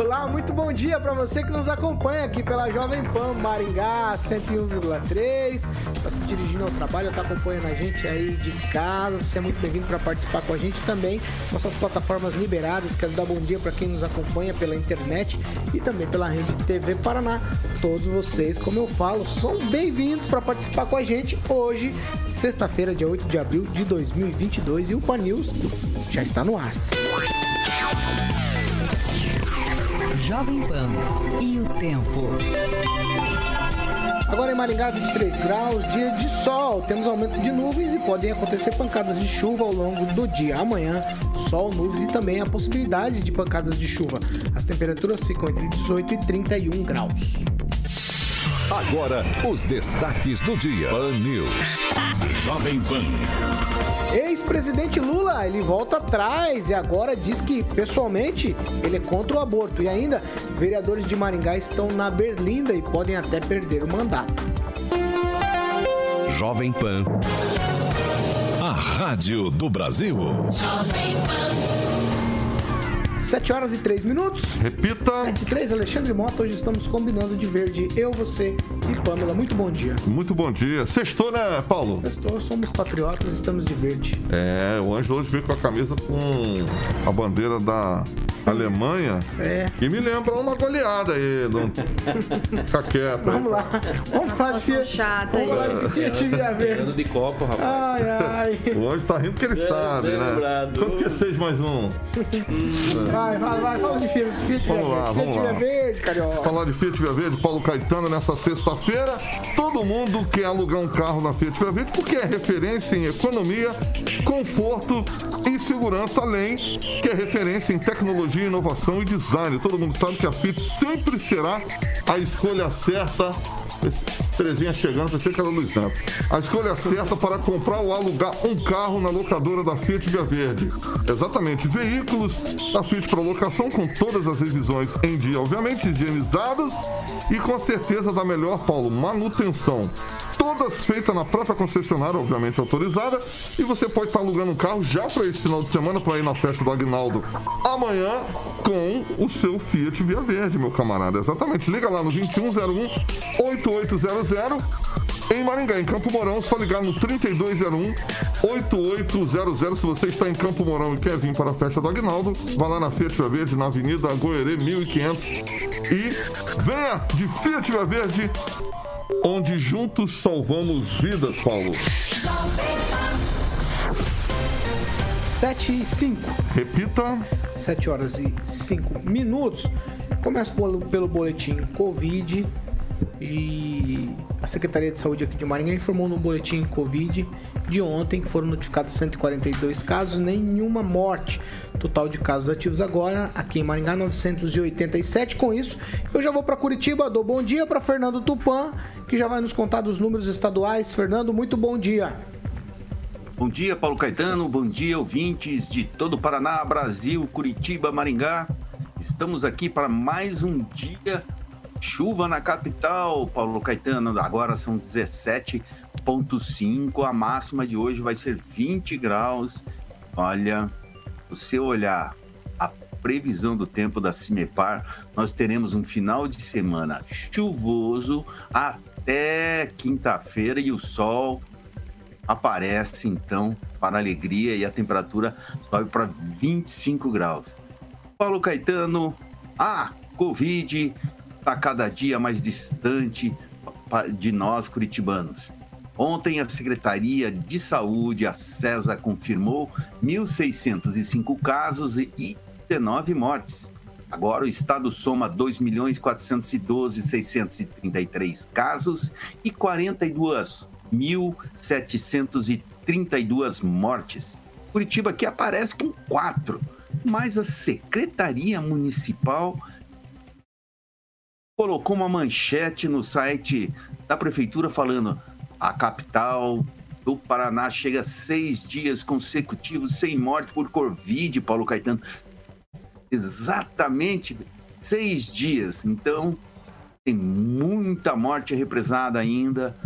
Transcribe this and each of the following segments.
Olá, muito bom dia para você que nos acompanha aqui pela Jovem Pan Maringá 101,3. Está se dirigindo ao trabalho, está acompanhando a gente aí de casa. Você é muito bem-vindo para participar com a gente também. Nossas plataformas liberadas. Quero dar bom dia para quem nos acompanha pela internet e também pela rede TV Paraná. Todos vocês, como eu falo, são bem-vindos para participar com a gente hoje, sexta-feira, dia 8 de abril de 2022. E o Pan News já está no ar. Jovem Pan e o tempo. Agora em Maringá, 23 graus, dia de sol. Temos aumento de nuvens e podem acontecer pancadas de chuva ao longo do dia. Amanhã, sol, nuvens e também a possibilidade de pancadas de chuva. As temperaturas ficam entre 18 e 31 graus. Agora, os destaques do dia. Pan News. Jovem Pan. Ex-presidente Lula, ele volta atrás e agora diz que, pessoalmente, ele é contra o aborto. E ainda, vereadores de Maringá estão na berlinda e podem até perder o mandato. Jovem Pan. A Rádio do Brasil. Jovem Pan. 7 horas e 3 minutos. Repita. 7 e 3, Alexandre Mota. Hoje estamos combinando de verde. Eu, você e Pamela. Muito bom dia. Muito bom dia. Sextou, né, Paulo? Sextou, somos patriotas, estamos de verde. É, o Ângelo hoje veio com a camisa com a bandeira da Alemanha. É. Que me lembra uma goleada aí. Não... Fica quieto. Vamos lá. Vamos falar de Fiat. chata Vamos lá de Fiat Via Verde. De copo, rapaz. Ai, ai. O Ângelo tá rindo porque ele É, sabe, né? lembrado. Quanto que é 6 mais um? Vai, vai, vai. Fala de Fiat, Fiat Via Vamos lá, Verde. vamos Fiat lá. Via Verde, carioca. Falar de Fiat Via Verde, Paulo Caetano nessa sexta-feira. Todo mundo quer alugar um carro na Fiat Via Verde porque é referência em economia, conforto e segurança, além que é referência em tecnologia, inovação e design. Todo mundo sabe que a Fiat sempre será a escolha certa. Esse Terezinha chegando, pensei que era o Luiz Neto. A escolha certa para comprar ou alugar um carro na locadora da Fiat Via Verde. Exatamente, veículos da Fiat para locação com todas as revisões em dia, obviamente higienizadas e com certeza da melhor, Paulo, manutenção. Todas feitas na própria concessionária, obviamente autorizada. E você pode estar alugando um carro já para esse final de semana para ir na festa do Agnaldo amanhã com o seu Fiat Via Verde, meu camarada. Exatamente. Liga lá no 2101 8800 em Maringá, em Campo Mourão, só ligar no 3201 8800. Se você está em Campo Mourão e quer vir para a festa do Agnaldo, vá lá na Fiat Via Verde, na Avenida Goerê 1500 e venha de Fiat Via Verde, onde juntos salvamos vidas, Paulo. 7 e 5. Repita. 7 horas e 5 minutos. Começo pelo, pelo boletim Covid. E a Secretaria de Saúde aqui de Maringá informou no boletim Covid de ontem que foram notificados 142 casos, nenhuma morte. Total de casos ativos agora aqui em Maringá 987. Com isso, eu já vou para Curitiba. Dou bom dia para Fernando Tupan, que já vai nos contar dos números estaduais. Fernando, muito bom dia. Bom dia, Paulo Caetano. Bom dia, ouvintes de todo o Paraná, Brasil, Curitiba, Maringá. Estamos aqui para mais um dia. Chuva na capital, Paulo Caetano. Agora são 17,5. A máxima de hoje vai ser 20 graus. Olha, você olhar a previsão do tempo da Cimepar, nós teremos um final de semana chuvoso até quinta-feira e o sol aparece então para alegria e a temperatura sobe para 25 graus. Paulo Caetano, a Covid está cada dia mais distante de nós curitibanos. Ontem a Secretaria de Saúde, a CESA, confirmou 1.605 casos e 19 mortes. Agora o estado soma 2.412.633 casos e 42.732 mortes. Curitiba aqui aparece com 4. mas a Secretaria Municipal colocou uma manchete no site da prefeitura falando a capital do Paraná chega seis dias consecutivos sem morte por Covid, Paulo Caetano. Exatamente seis dias. Então, tem muita morte represada ainda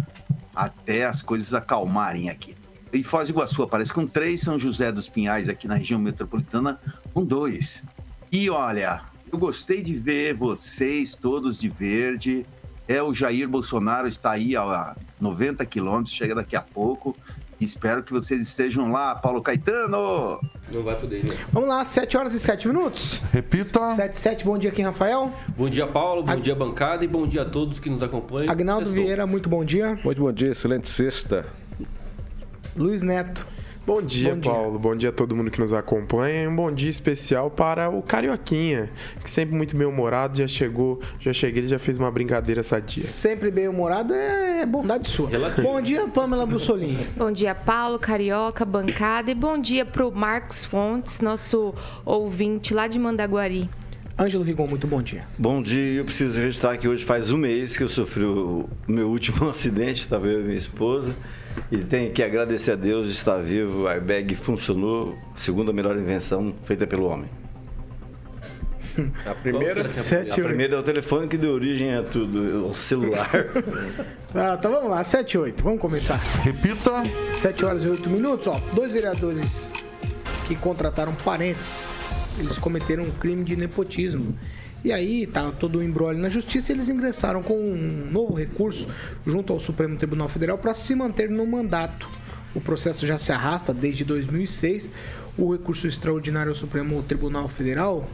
até as coisas acalmarem aqui. E Foz do Iguaçu aparece com três, São José dos Pinhais aqui na região metropolitana com dois. E olha, eu gostei de ver vocês todos de verde. É o Jair Bolsonaro está aí a 90 quilômetros, chega daqui a pouco. Espero que vocês estejam lá, Paulo Caetano. Não vai poder, né? Vamos lá, 7 horas e 7 minutos. Repita. 7 7, bom dia aqui, Rafael. Bom dia, Paulo. Bom Ag... dia, bancada. E bom dia a todos que nos acompanham. Agnaldo Sextou. Vieira, muito bom dia. Muito bom dia, excelente sexta. Luiz Neto. Bom dia, bom Paulo. Dia. Bom dia a todo mundo que nos acompanha. E um bom dia especial para o Carioquinha, que sempre muito bem-humorado, já chegou, já cheguei, já fez uma brincadeira sadia. Sempre bem-humorado é bondade sua. Relativo. Bom dia, Pamela Bussolini. bom dia, Paulo, Carioca, bancada. E bom dia para o Marcos Fontes, nosso ouvinte lá de Mandaguari. Ângelo Rigon, muito bom dia. Bom dia, eu preciso registrar que hoje faz um mês que eu sofri o meu último acidente, estava eu e minha esposa. E tem que agradecer a Deus de estar vivo. O airbag funcionou, segundo a melhor invenção feita pelo homem. A primeira, sete, a primeira é o telefone que deu origem a tudo, o celular. ah, então vamos lá, 7 8, vamos começar. Repita. 7 horas e 8 minutos, ó. Dois vereadores que contrataram parentes, eles cometeram um crime de nepotismo. E aí tá todo o embrólio na justiça eles ingressaram com um novo recurso junto ao Supremo Tribunal Federal para se manter no mandato. O processo já se arrasta desde 2006. O recurso extraordinário ao Supremo Tribunal Federal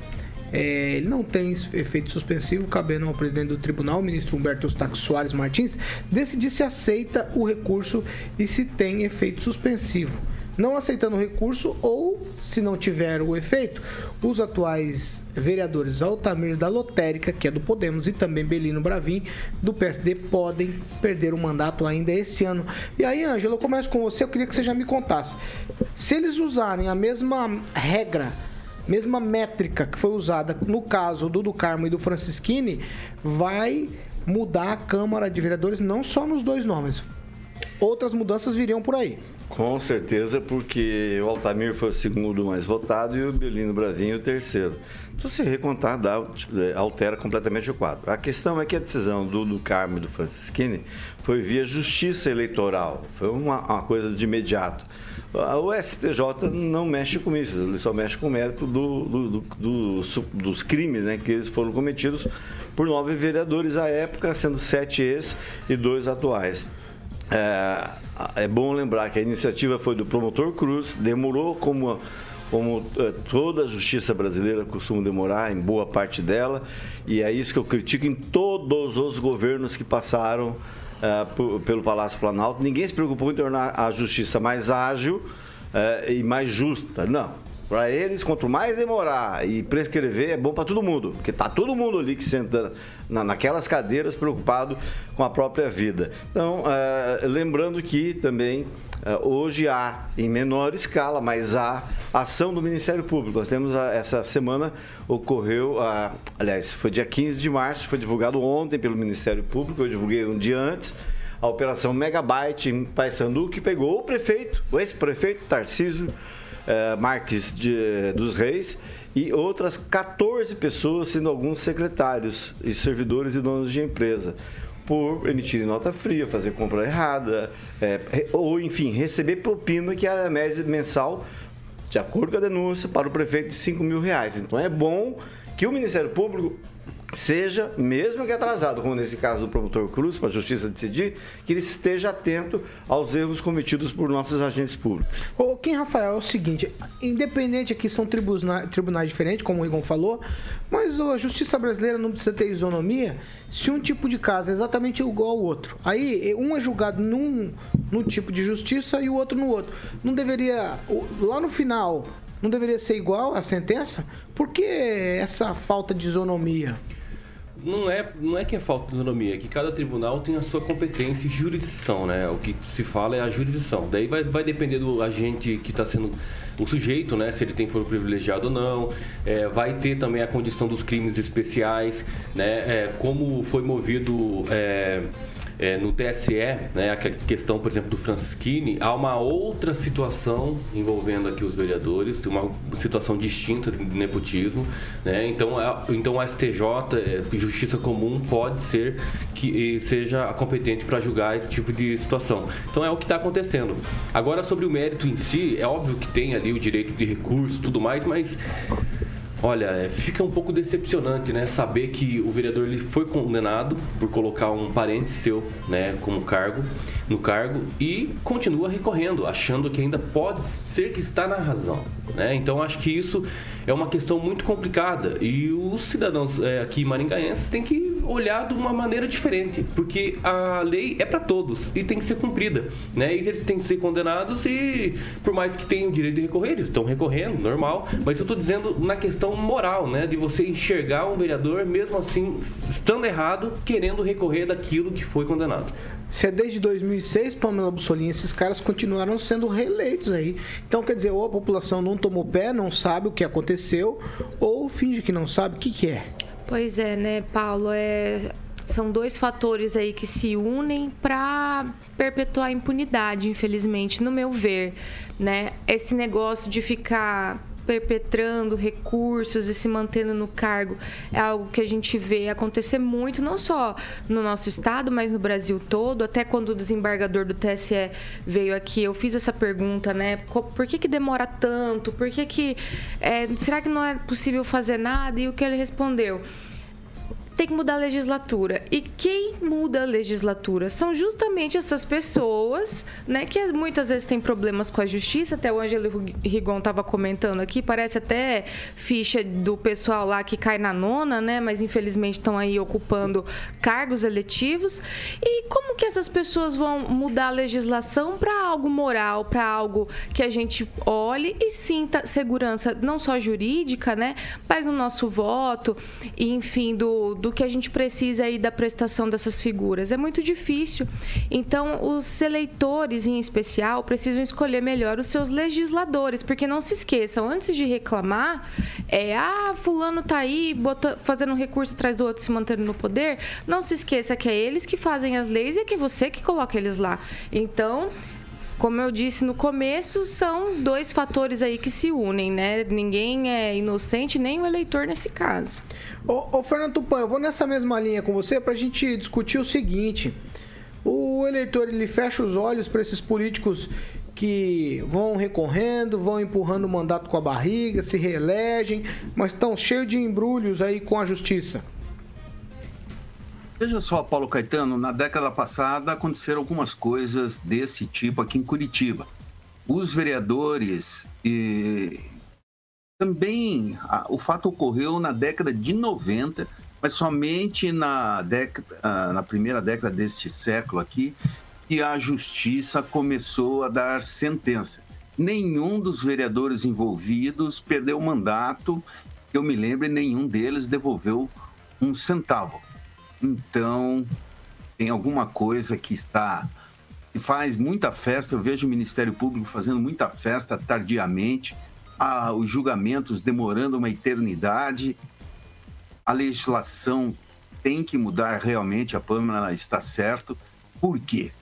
é, ele não tem efeito suspensivo, cabendo ao presidente do tribunal, o ministro Humberto Eustáquio Soares Martins, decidir se aceita o recurso e se tem efeito suspensivo não aceitando o recurso ou, se não tiver o efeito, os atuais vereadores Altamir da Lotérica, que é do Podemos, e também Belino Bravin, do PSD, podem perder o mandato ainda esse ano. E aí, Ângelo, eu começo com você, eu queria que você já me contasse. Se eles usarem a mesma regra mesma métrica que foi usada no caso do do Carmo e do Francisquini, vai mudar a Câmara de Vereadores não só nos dois nomes. Outras mudanças viriam por aí. Com certeza, porque o Altamir foi o segundo mais votado e o Belino Bravinho o terceiro. Então, se recontar, dá, é, altera completamente o quadro. A questão é que a decisão do, do Carmo e do Francisquini foi via justiça eleitoral. Foi uma, uma coisa de imediato. O STJ não mexe com isso, ele só mexe com o mérito do, do, do, dos crimes né, que eles foram cometidos por nove vereadores à época, sendo sete ex e dois atuais. É, é bom lembrar que a iniciativa foi do promotor Cruz, demorou como, como é, toda a justiça brasileira costuma demorar, em boa parte dela, e é isso que eu critico em todos os governos que passaram é, pelo Palácio Planalto. Ninguém se preocupou em tornar a justiça mais ágil é, e mais justa. Não, para eles, quanto mais demorar e prescrever, é bom para todo mundo, porque tá todo mundo ali que senta na, naquelas cadeiras preocupado com a própria vida. Então, uh, lembrando que também uh, hoje há, em menor escala, mas há ação do Ministério Público. Nós temos a, essa semana ocorreu, uh, aliás, foi dia 15 de março, foi divulgado ontem pelo Ministério Público, eu divulguei um dia antes a operação Megabyte em Paysandu, que pegou o prefeito, o ex-prefeito Tarcísio eh, Marques de, dos Reis e outras 14 pessoas, sendo alguns secretários e servidores e donos de empresa por emitirem nota fria, fazer compra errada, é, ou enfim, receber propina que era a média mensal, de acordo com a denúncia, para o prefeito de 5 mil reais. Então é bom que o Ministério Público seja, mesmo que atrasado, como nesse caso do promotor Cruz, para a justiça decidir, que ele esteja atento aos erros cometidos por nossos agentes públicos. Ô, Kim Rafael, é o seguinte, independente aqui são tribunais, tribunais diferentes, como o Igor falou, mas a justiça brasileira não precisa ter isonomia se um tipo de caso é exatamente igual ao outro. Aí, um é julgado num, num tipo de justiça e o outro no outro. Não deveria, lá no final, não deveria ser igual a sentença? Por que essa falta de isonomia? Não é, não é que é falta de autonomia, é que cada tribunal tem a sua competência e jurisdição, né? O que se fala é a jurisdição. Daí vai, vai depender do agente que está sendo o sujeito, né? Se ele tem foro privilegiado ou não. É, vai ter também a condição dos crimes especiais, né? É, como foi movido. É, é, no TSE, né, a questão, por exemplo, do Francisquini, há uma outra situação envolvendo aqui os vereadores, uma situação distinta de nepotismo, né? Então, a, então STJ, é, Justiça Comum, pode ser que seja competente para julgar esse tipo de situação. Então é o que está acontecendo. Agora sobre o mérito em si, é óbvio que tem ali o direito de recurso, tudo mais, mas Olha, é, fica um pouco decepcionante, né? Saber que o vereador ele foi condenado por colocar um parente seu, né, como cargo, no cargo e continua recorrendo, achando que ainda pode ser que está na razão, né? Então acho que isso é uma questão muito complicada e os cidadãos é, aqui maringaenses têm que olhar de uma maneira diferente, porque a lei é para todos e tem que ser cumprida, né? E eles têm que ser condenados e por mais que tenham o direito de recorrer, eles estão recorrendo, normal, mas eu estou dizendo na questão moral, né, de você enxergar um vereador mesmo assim estando errado, querendo recorrer daquilo que foi condenado. Se é desde 2006, Pamela Bussolini, esses caras continuaram sendo reeleitos aí. Então, quer dizer, ou a população não tomou pé, não sabe o que aconteceu, ou finge que não sabe o que, que é. Pois é, né, Paulo? É, são dois fatores aí que se unem para perpetuar a impunidade, infelizmente, no meu ver, né? Esse negócio de ficar perpetrando recursos e se mantendo no cargo é algo que a gente vê acontecer muito, não só no nosso estado, mas no Brasil todo. Até quando o desembargador do TSE veio aqui, eu fiz essa pergunta, né? Por que, que demora tanto? Por que, que é, será que não é possível fazer nada? E o que ele respondeu? Tem que mudar a legislatura. E quem muda a legislatura são justamente essas pessoas, né, que muitas vezes têm problemas com a justiça. Até o Ângelo Rigon estava comentando aqui, parece até ficha do pessoal lá que cai na nona, né, mas infelizmente estão aí ocupando cargos eletivos. E como que essas pessoas vão mudar a legislação para algo moral, para algo que a gente olhe e sinta segurança não só jurídica, né, mas no nosso voto, e enfim, do, do do que a gente precisa aí da prestação dessas figuras. É muito difícil. Então, os eleitores, em especial, precisam escolher melhor os seus legisladores, porque não se esqueçam, antes de reclamar, é, ah, fulano tá aí bota, fazendo um recurso atrás do outro, se mantendo no poder, não se esqueça que é eles que fazem as leis e que é você que coloca eles lá. Então, como eu disse no começo, são dois fatores aí que se unem, né? Ninguém é inocente, nem o eleitor nesse caso. Ô, ô Fernando Tupan, eu vou nessa mesma linha com você para a gente discutir o seguinte. O eleitor ele fecha os olhos para esses políticos que vão recorrendo, vão empurrando o mandato com a barriga, se reelegem, mas estão cheios de embrulhos aí com a justiça. Veja só, Paulo Caetano, na década passada aconteceram algumas coisas desse tipo aqui em Curitiba. Os vereadores e também a, o fato ocorreu na década de 90, mas somente na, década, na primeira década deste século aqui que a justiça começou a dar sentença. Nenhum dos vereadores envolvidos perdeu o mandato, eu me lembro, nenhum deles devolveu um centavo. Então, tem alguma coisa que está que faz muita festa. Eu vejo o Ministério Público fazendo muita festa tardiamente, ah, os julgamentos demorando uma eternidade. A legislação tem que mudar realmente, a Pâmela está certo. Por quê?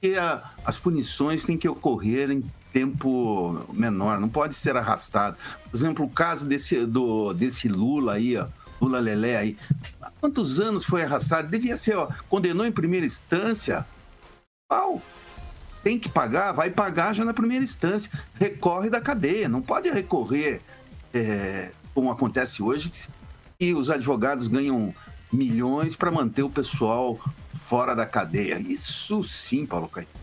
Porque a, as punições têm que ocorrer em tempo menor, não pode ser arrastado. Por exemplo, o caso desse, do, desse Lula aí, ó, Lula Lelé aí. Quantos anos foi arrastado? Devia ser, ó, condenou em primeira instância. Pau. Tem que pagar, vai pagar já na primeira instância. Recorre da cadeia, não pode recorrer é, como acontece hoje, que os advogados ganham milhões para manter o pessoal fora da cadeia. Isso sim, Paulo Caetano.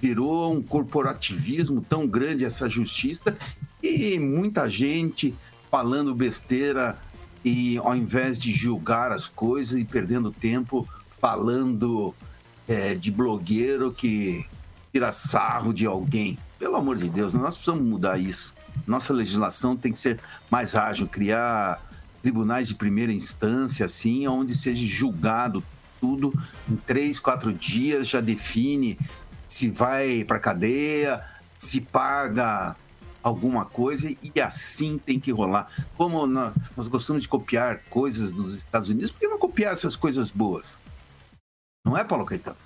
Virou um corporativismo tão grande essa justiça e muita gente falando besteira e ao invés de julgar as coisas e perdendo tempo falando é, de blogueiro que tira sarro de alguém. Pelo amor de Deus, nós precisamos mudar isso. Nossa legislação tem que ser mais ágil, criar tribunais de primeira instância, assim, onde seja julgado tudo em três, quatro dias, já define se vai para cadeia, se paga alguma coisa e assim tem que rolar. Como nós, nós gostamos de copiar coisas dos Estados Unidos, por que não copiar essas coisas boas? Não é, Paulo Caetano?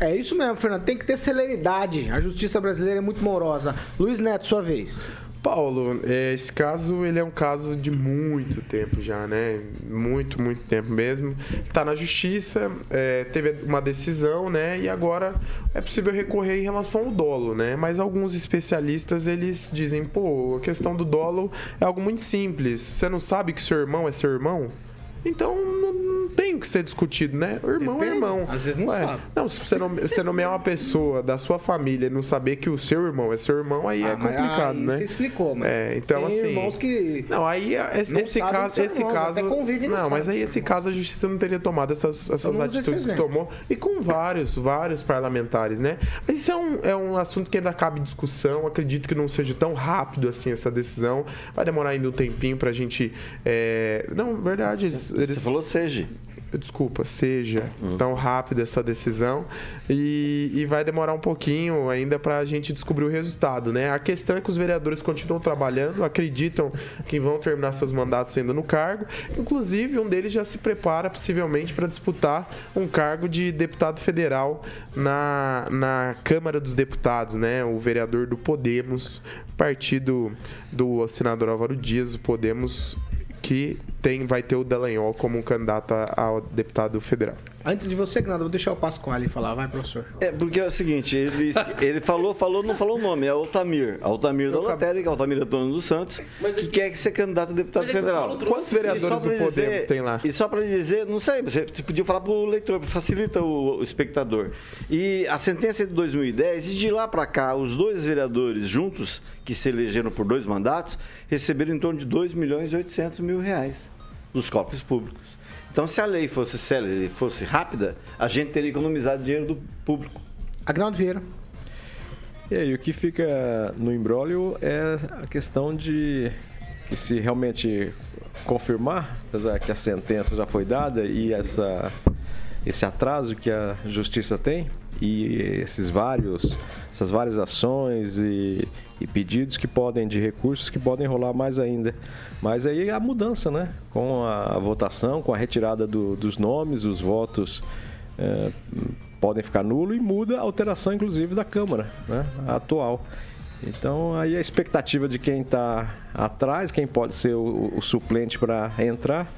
É isso mesmo, Fernando. Tem que ter celeridade. A justiça brasileira é muito morosa. Luiz Neto, sua vez. Paulo, é, esse caso ele é um caso de muito tempo já, né? Muito, muito tempo mesmo. Está na justiça, é, teve uma decisão, né? E agora é possível recorrer em relação ao dolo, né? Mas alguns especialistas eles dizem, pô, a questão do dolo é algo muito simples. Você não sabe que seu irmão é seu irmão? Então não tem o que ser discutido, né? O irmão Depende. é irmão. Às vezes não Ué, sabe. Não, se você, nome, você nomear uma pessoa da sua família e não saber que o seu irmão é seu irmão, aí é Ah, mas complicado, aí né? Você explicou, mas É, então tem assim. irmãos que Não, aí esse, não esse caso, esse caso, até convivem e não não, mas aí esse são caso a justiça não teria tomado essas, essas atitudes que tomou e com vários, vários parlamentares, né? Mas isso é um, é um assunto que ainda cabe discussão. Acredito que não seja tão rápido assim essa decisão. Vai demorar ainda um tempinho pra gente. é, Não, verdade. Eles. Você falou seja. Desculpa, seja tão rápida essa decisão e, e vai demorar um pouquinho ainda para a gente descobrir o resultado, né? A questão é que os vereadores continuam trabalhando, acreditam que vão terminar seus mandatos sendo no cargo. Inclusive, um deles já se prepara possivelmente para disputar um cargo de deputado federal na, na Câmara dos Deputados, né? O vereador do Podemos, partido do senador Álvaro Dias, o Podemos que tem, vai ter o Dallagnol como um candidato a, deputado federal. Antes de você, eu vou deixar o Pasquale falar. Vai, professor. É, porque é o seguinte, ele, ele falou, falou, não falou o nome, é Altamir. Altamir da Lotérica, Altamir Antônio dos Santos, que quer ser candidato a deputado é que federal. Quantos vereadores E do pra Podemos dizer- tem lá? E só para dizer, não sei, você você podia falar para o leitor, facilita o, o espectador. E a sentença é de 2010, e de lá para cá, os dois vereadores juntos, que se elegeram por dois mandatos, receberam em torno de 2 milhões e 800 mil reais dos cofres públicos. Então, se a lei fosse célere, fosse rápida, a gente teria economizado dinheiro do público. Agnaldo Vieira. E aí, o que fica no imbróglio é a questão de que se realmente confirmar, apesar que a sentença já foi dada e essa, esse atraso que a justiça tem e esses vários, essas várias ações e, e pedidos que podem de recursos que podem rolar mais ainda. Mas aí a mudança, né? Com a votação, com a retirada do- dos nomes, os votos é, podem ficar nulo e muda a alteração, inclusive, da Câmara, né? Atual. Então, aí a expectativa de quem está atrás, quem pode ser o, o suplente para entrar.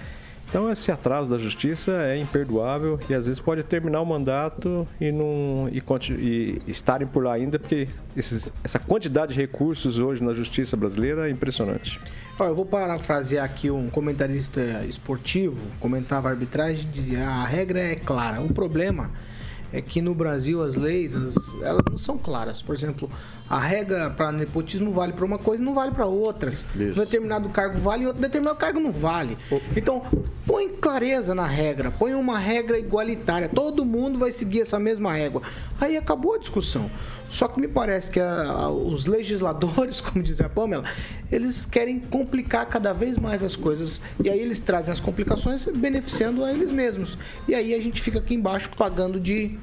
Então, esse atraso da justiça é imperdoável e às vezes pode terminar o mandato e, não, e, e estarem por lá ainda, porque esses- essa quantidade de recursos hoje na justiça brasileira é impressionante. Ó, eu vou parafrasear aqui um comentarista esportivo, comentava arbitragem dizia: a regra é clara. O problema é que no Brasil as leis as- elas não são claras. Por exemplo, a regra para nepotismo vale para uma coisa e não vale para outras. Um determinado cargo vale e outro determinado cargo não vale. Então, põe clareza na regra, põe uma regra igualitária. Todo mundo vai seguir essa mesma régua. Aí acabou a discussão. Só que me parece que a- a- os legisladores, como diz a Pamela, eles querem complicar cada vez mais as coisas. E aí eles trazem as complicações beneficiando a eles mesmos. E aí a gente fica aqui embaixo pagando de.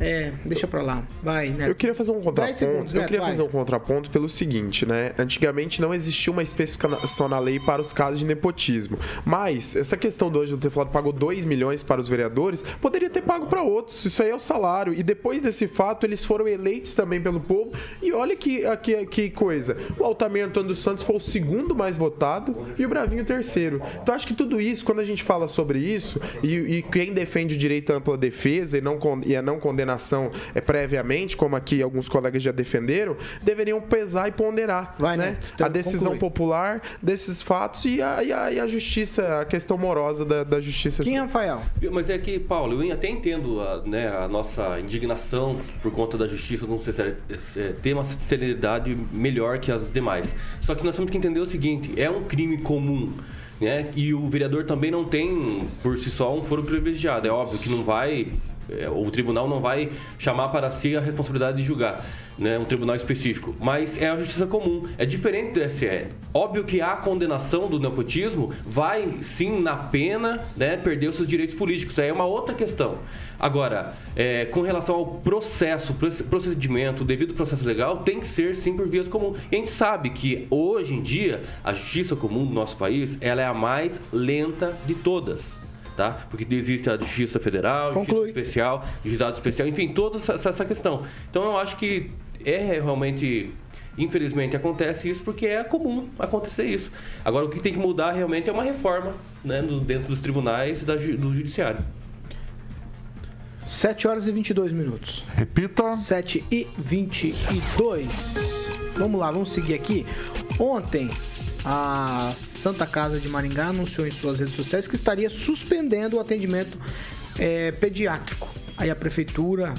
É, deixa pra lá. Vai, né? Eu queria fazer um contraponto. segundos, eu Neto, queria vai. fazer um contraponto pelo seguinte, né? Antigamente não existia uma especificação na lei para os casos de nepotismo. Mas essa questão do Ângelo ter falado pagou 2 milhões para os vereadores, poderia ter pago para outros. Isso aí é o salário. E depois desse fato, eles foram eleitos também pelo povo. E olha que, que, que coisa. O Altamir Antônio dos Santos foi o segundo mais votado e o Bravinho o terceiro. Então acho que tudo isso, quando a gente fala sobre isso, e, e quem defende o direito à ampla defesa e, não, e a não condenação é, previamente, como aqui alguns colegas já defenderam, deveriam pesar e ponderar Vai, né? Neto. Então, a decisão conclui. popular desses fatos e a, e a- e a justiça, a questão morosa da, da justiça. Quem, Rafael? Mas é que, Paulo, eu até entendo a, né, a nossa indignação por conta da justiça não ser, séria- é, ter uma celeridade melhor que as demais. Só que nós temos que entender o seguinte: é um crime comum. Né? E o vereador também não tem, por si só, um foro privilegiado. É óbvio que não vai o tribunal não vai chamar para si a responsabilidade de julgar, né, um tribunal específico, mas é a justiça comum, é diferente do SE. Óbvio que a condenação do nepotismo vai sim na pena, né, perder os seus direitos políticos. Aí é uma outra questão. Agora, é, com relação ao processo, procedimento, devido processo legal, tem que ser sim por vias comuns. E a gente sabe que hoje em dia a justiça comum do nosso país ela é a mais lenta de todas tá? Porque existe a Justiça Federal, Conclui. Justiça Especial, Juizado Especial, enfim, toda essa, essa questão. Então eu acho que é realmente Infelizmente acontece isso porque é comum acontecer isso. Agora o que tem que mudar realmente é uma reforma né, dentro dos tribunais e da, do judiciário. 7 horas e 22 minutos. Repita. 7 e 22. Vamos lá, vamos seguir aqui. Ontem, a Santa Casa de Maringá anunciou em suas redes sociais que estaria suspendendo o atendimento é, pediátrico. Aí a prefeitura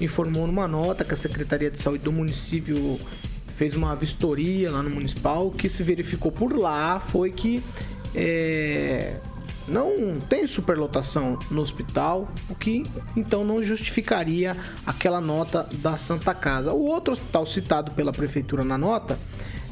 informou numa nota que a Secretaria de Saúde do município fez uma vistoria lá no municipal. O que se verificou por lá foi que é, não tem superlotação no hospital, o que então não justificaria aquela nota da Santa Casa. O outro hospital citado pela prefeitura na nota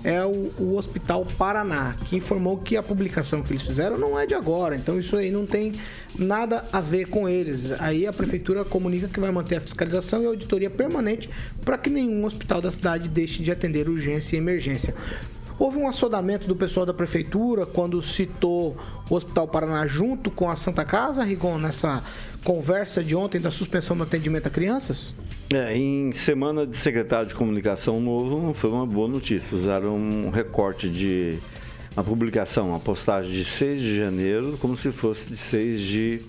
é o, o, Hospital Paraná, que informou que a publicação que eles fizeram não é de agora, então isso aí não tem nada a ver com eles. Aí a prefeitura comunica que vai manter a fiscalização e a auditoria permanente para que nenhum hospital da cidade deixe de atender urgência e emergência. Houve um assodamento do pessoal da prefeitura quando citou o Hospital Paraná junto com a Santa Casa, Rigon, nessa conversa de ontem da suspensão do atendimento a crianças? É, em semana de secretário de comunicação novo, foi uma boa notícia. Usaram um recorte de uma publicação, uma postagem de 6 de janeiro, como se fosse de 6 de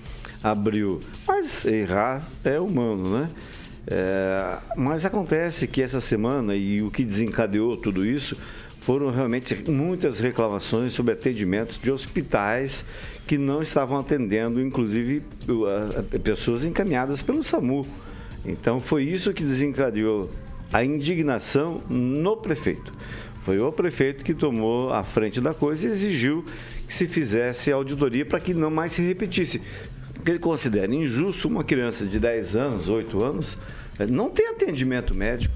abril. Mas errar é humano, né? É, mas acontece que essa semana, e o que desencadeou tudo isso, foram realmente muitas reclamações sobre atendimentos de hospitais que não estavam atendendo, inclusive, pessoas encaminhadas pelo SAMU. Então foi isso que desencadeou a indignação no prefeito. Foi o prefeito que tomou a frente da coisa e exigiu que se fizesse auditoria para que não mais se repetisse. Porque ele considera injusto uma criança de 10 anos, 8 anos, eh, não ter atendimento médico.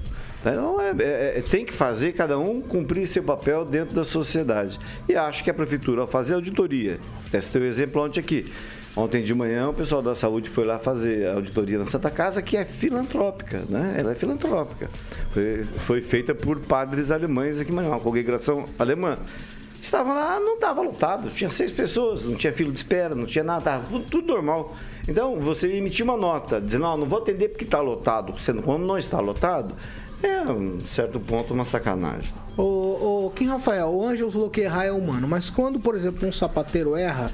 Então, é, é, é, tem que fazer cada um cumprir seu papel dentro da sociedade. E acho que a prefeitura, ao fazer auditoria, esse teu exemplo ontem aqui, Ontem de manhã o pessoal da saúde foi lá fazer a auditoria na Santa Casa, que é filantrópica, né? Ela é filantrópica. Foi, foi feita por padres alemães aqui em Manhã, uma congregação alemã. Estavam lá, não estava lotado, tinha seis pessoas, não tinha fila de espera, não tinha nada, estava tudo, tudo normal. Então, você emitir uma nota, dizendo, não, não vou atender porque está lotado, sendo quando não está lotado, é, um certo ponto, uma sacanagem. O, o Kim Rafael, o Ângelo falou que errar é humano, mas quando, por exemplo, um sapateiro erra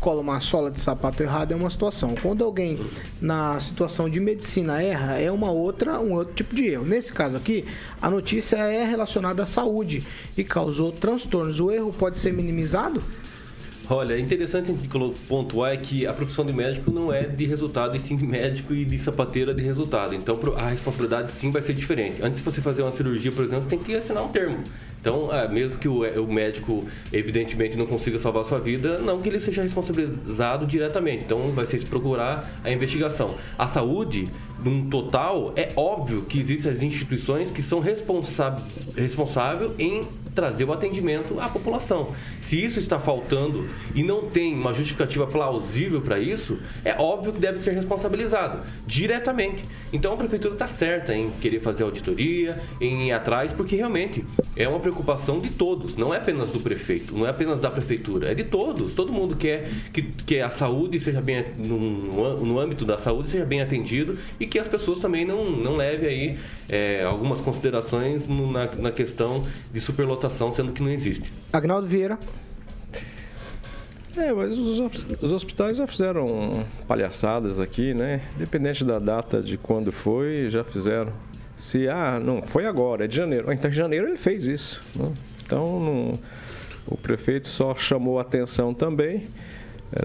cola uma sola de sapato errada é uma situação. Quando alguém na situação de medicina erra, é uma outra, um outro tipo de erro. Nesse caso aqui, a notícia é relacionada à saúde e causou transtornos. O erro pode ser minimizado? Olha, é interessante pontuar que a profissão de médico não é de resultado, e sim de médico e de sapateiro é de resultado. Então a responsabilidade sim vai ser diferente. Antes de você fazer uma cirurgia, por exemplo, você tem que assinar um termo. Então, é, mesmo que o, o, médico, evidentemente, não consiga salvar a sua vida, não que ele seja responsabilizado diretamente. Então, vai ser procurar a investigação. A saúde, num total, é óbvio que existem as instituições que são responsáveis em trazer o atendimento à população. Se isso está faltando e não tem uma justificativa plausível para isso, é óbvio que deve ser responsabilizado diretamente. Então a prefeitura está certa em querer fazer auditoria, em ir atrás, porque realmente é uma preocupação de todos, não é apenas do prefeito, não é apenas da prefeitura, é de todos. Todo mundo quer que, que a saúde seja bem, no, no âmbito da saúde, seja bem atendido e que as pessoas também não, não levem aí é, algumas considerações na, na questão de superlotação, sendo que não existe. Agnaldo Vieira. É, mas os, os, hospitais já fizeram palhaçadas aqui, né? Independente da data de quando foi, já fizeram. Se, ah, não, foi agora, é de janeiro. Então, em janeiro ele fez isso. Né? Então, não, o prefeito só chamou atenção também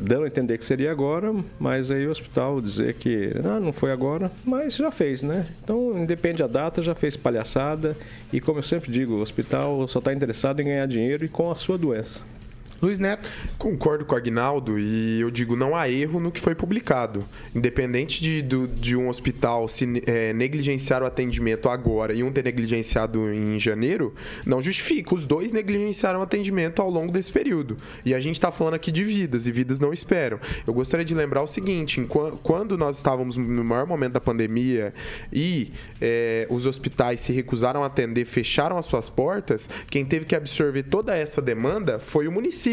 dando a entender que seria agora, mas aí o hospital dizer que ah, não foi agora, mas já fez, né? Então, independe da data, já fez palhaçada. E como eu sempre digo, o hospital só está interessado em ganhar dinheiro e com a sua doença. Luiz Neto. Concordo com o Agnaldo e eu digo, não há erro no que foi publicado. Independente de, do- de um hospital se é, negligenciar o atendimento agora e um ter negligenciado em janeiro, não justifica. Os dois negligenciaram o atendimento ao longo desse período. E a gente está falando aqui de vidas, e vidas não esperam. Eu gostaria de lembrar o seguinte: quando nós estávamos no maior momento da pandemia e é, os hospitais se recusaram a atender, fecharam as suas portas, quem teve que absorver toda essa demanda foi o município.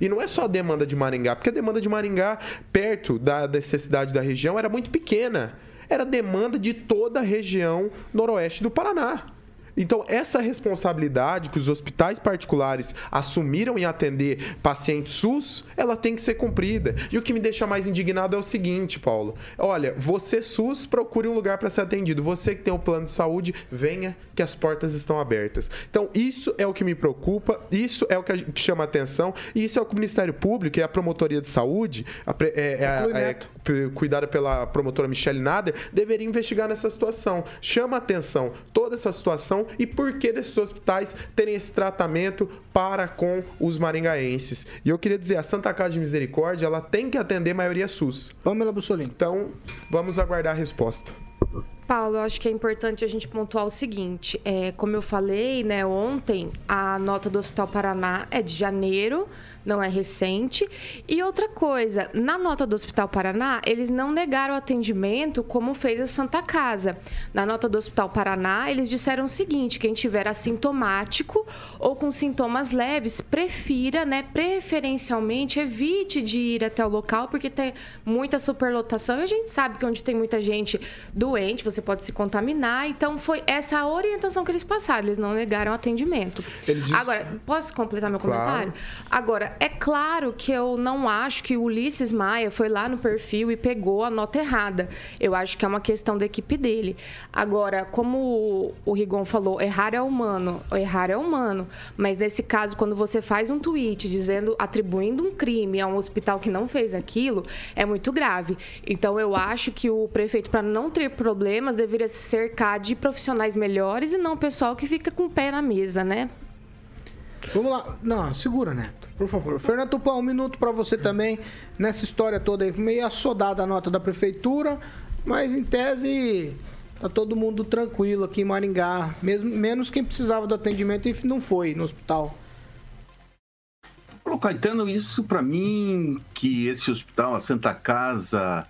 E não é só a demanda de Maringá, porque a demanda de Maringá, perto da necessidade da região, era muito pequena. Era demanda de toda a região noroeste do Paraná. Então, essa responsabilidade que os hospitais particulares assumiram em atender pacientes SUS, ela tem que ser cumprida. E o que me deixa mais indignado é o seguinte, Paulo. Olha, você SUS, procure um lugar para ser atendido. Você que tem o plano de saúde, venha que as portas estão abertas. Então, isso é o que me preocupa, isso é o que a gente chama atenção, e isso é o que o Ministério Público e a Promotoria de Saúde, a é- é- é- p- cuidada pela promotora Michelle Nader, deveria investigar nessa situação. Chama atenção toda essa situação e por que desses hospitais terem esse tratamento para com os maringaenses. E eu queria dizer, a Santa Casa de Misericórdia, ela tem que atender a maioria SUS. Pamela Bussolini. Então, vamos aguardar a resposta. Paulo, eu acho que é importante a gente pontuar o seguinte: é, como eu falei, né, ontem, a nota do Hospital Paraná é de janeiro, não é recente. E outra coisa, na nota do Hospital Paraná, eles não negaram o atendimento como fez a Santa Casa. Na nota do Hospital Paraná, eles disseram o seguinte: quem tiver assintomático ou com sintomas leves, prefira, né, preferencialmente, evite de ir até o local, porque tem muita superlotação. E a gente sabe que onde tem muita gente doente, você pode se contaminar. Então, foi essa a orientação que eles passaram. Eles não negaram o atendimento. Ele diz- Agora, posso completar meu Claro. comentário? Agora, é claro que eu não acho que o Ulisses Maia foi lá no perfil e pegou a nota errada. Eu acho que é uma questão da equipe dele. Agora, como o- Rigon falou, errar é humano. Errar é humano. Mas nesse caso, quando você faz um tweet dizendo, atribuindo um crime a um hospital que não fez aquilo, é muito grave. Então, eu acho que o prefeito, para não ter problemas, deveria se cercar de profissionais melhores e não pessoal que fica com o pé na mesa, né? Vamos lá. Não, segura, Neto. Por favor. Fernando Tupã, um minuto pra você também. Nessa história toda aí, meio assodada a nota da prefeitura, mas em tese tá todo mundo tranquilo aqui em Maringá. Mesmo, menos quem precisava do atendimento e não foi no hospital. Ô, Caetano, isso para mim, que esse hospital, a Santa Casa,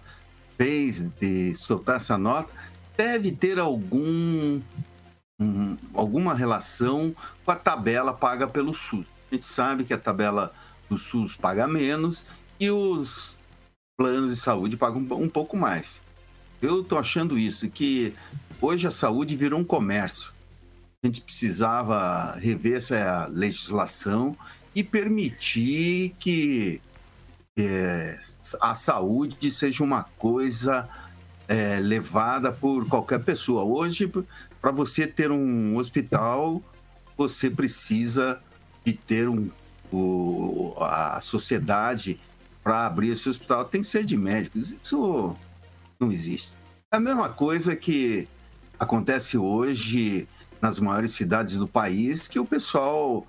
fez de soltar essa nota, deve ter algum, um, alguma relação com a tabela paga pelo SUS. A gente sabe que a tabela do SUS paga menos e os planos de saúde pagam um, pouco mais. Eu estou achando isso, que hoje a saúde virou um comércio. A gente precisava rever essa legislação e permitir que é, a saúde seja uma coisa é, levada por qualquer pessoa. Hoje, para você ter um hospital, você precisa de ter um, o, a sociedade para abrir esse hospital tem que ser de médicos. Isso não existe. É a mesma coisa que acontece hoje nas maiores cidades do país, que o pessoal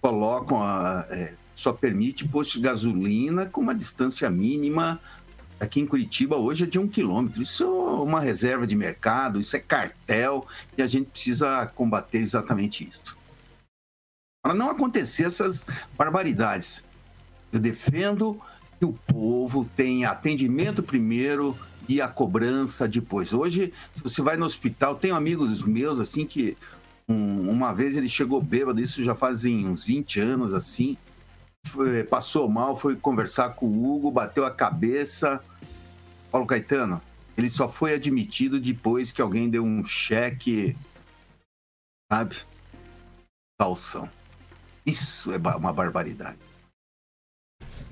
coloca, uma, é, só permite posto de gasolina com uma distância mínima. Aqui em Curitiba hoje é de um quilômetro. Isso é uma reserva de mercado, isso é cartel e a gente precisa combater exatamente isso. Para não acontecer essas barbaridades, eu defendo que o povo tenha atendimento primeiro e a cobrança depois. Hoje, se você vai no hospital, tem amigos meus assim que um, uma vez ele chegou bêbado, isso já fazem uns 20 anos assim, foi, passou mal, foi conversar com o Hugo, bateu a cabeça. Paulo Caetano, ele só foi admitido depois que alguém deu um cheque, sabe? Calção. Isso é uma barbaridade.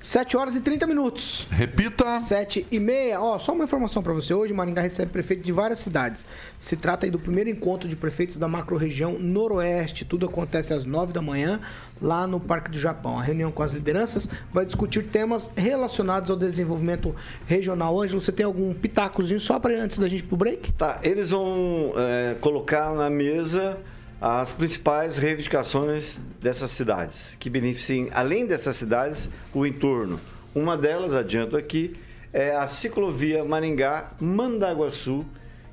7 horas e 30 minutos. Repita. 7 e meia. Ó, só uma informação pra você. Hoje, Maringá recebe prefeitos de várias cidades. Se trata aí do primeiro encontro de prefeitos da macro-região Noroeste. Tudo acontece às 9 da manhã, lá no Parque do Japão. A reunião com as lideranças vai discutir temas relacionados ao desenvolvimento regional. Ângelo, você tem algum pitacozinho só para antes da gente ir pro break? Tá, eles vão é, colocar na mesa as principais reivindicações dessas cidades, que beneficiem, além dessas cidades, o entorno. Uma delas, adianto aqui, é a ciclovia Maringá-Mandaguaçu,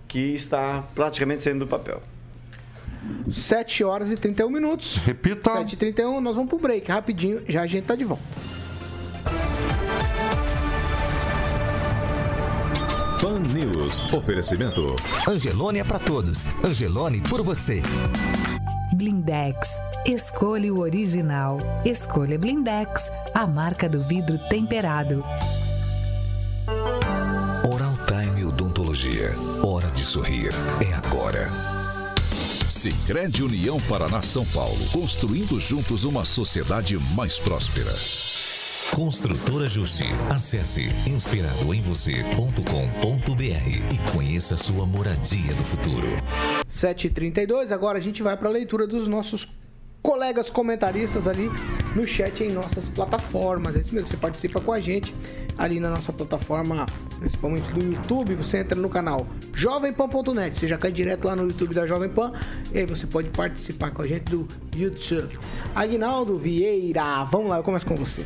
que está praticamente saindo do papel. 7 horas e 31 minutos. Repita. 7 e 31 nós vamos pro break rapidinho, já a gente tá de volta. News. Oferecimento. Angelone é pra todos. Angelone por você. Blindex. Escolha o original. Escolha Blindex, a marca do vidro temperado. Oral Time Odontologia. Hora de sorrir. É agora. Sicredi União Paraná São Paulo. Construindo juntos uma sociedade mais próspera. Construtora Justi. Acesse inspiradoemvocê.com.br e conheça sua moradia do futuro. 7h32, agora a gente vai para a leitura dos nossos colegas comentaristas ali no chat em nossas plataformas. É isso mesmo, você participa com a gente ali na nossa plataforma, principalmente do YouTube. Você entra no canal jovempan.net, você já cai direto lá no YouTube da Jovem Pan e aí você pode participar com a gente do YouTube. Aguinaldo Vieira, vamos lá, eu começo com você.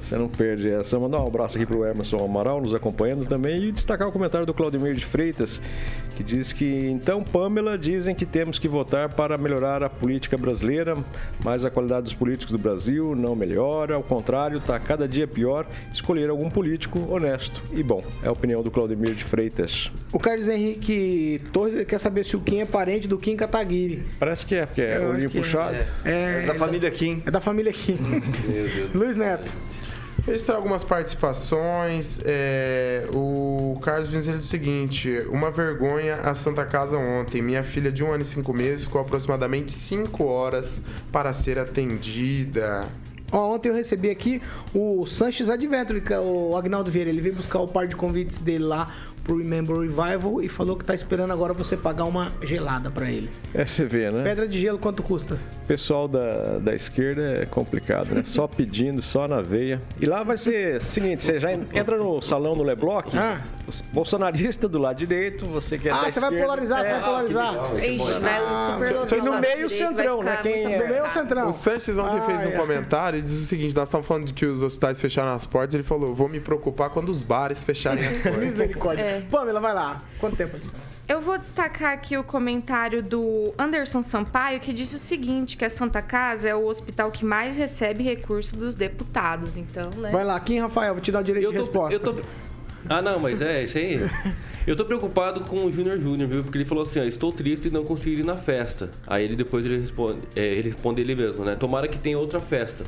Você não perde essa. Mandar um abraço aqui pro Emerson Amaral nos acompanhando também e destacar o comentário do Claudemir de Freitas, que diz que então, Pamela, dizem que temos que votar para melhorar a política brasileira, mas a qualidade dos políticos do Brasil não melhora, ao contrário, está cada dia pior. Escolher algum político honesto e bom. É a opinião do Claudemir de Freitas. O Carlos Henrique Torres quer saber se o Kim é parente do Kim Kataguiri. Parece que é, porque é Eu olhinho que puxado. É, É da família Kim. é da família Kim. Luiz Neto. Registrar algumas participações. é, o Carlos Vinzel diz o seguinte: uma vergonha a Santa Casa ontem. Minha filha de um ano e cinco meses ficou aproximadamente cinco horas para ser atendida. Ó, ontem eu recebi aqui o Sanches Adventure, é o Agnaldo Vieira. Ele veio buscar o par de convites dele lá pro Remember Revival e falou que tá esperando agora você pagar uma gelada pra ele. É, você vê, né? Pedra de gelo, quanto custa? pessoal da, da esquerda é complicado, né? Só pedindo, só na veia. E lá vai ser o seguinte: você já en- entra no salão do Lebloc, Ah. bolsonarista do lado direito, você quer Ah, da você vai polarizar, você vai polarizar. Ixi, vai super Foi no meio centrão, né? Quem No é? meio ou centrão? O Sanches ontem Ah, fez um é. comentário e diz o seguinte: nós estamos falando de que os hospitais fecharam as portas. Ele falou: vou me preocupar quando os bares fecharem as portas. Misericórdia. É. Pamela, vai lá. Quanto tempo? Eu vou destacar aqui o comentário do Anderson Sampaio, que disse o seguinte, que a Santa Casa é o hospital que mais recebe recurso dos deputados. Então, né? Vai lá, Kim Rafael, vou te dar o direito Eu de tô, resposta. eu tô... Ah, não, mas é isso aí. Eu tô preocupado com o Júnior Júnior, viu? Porque ele falou assim, ó, estou triste e não consegui ir na festa. Aí ele depois ele responde, é, ele responde ele mesmo, né? Tomara que tenha outra festa.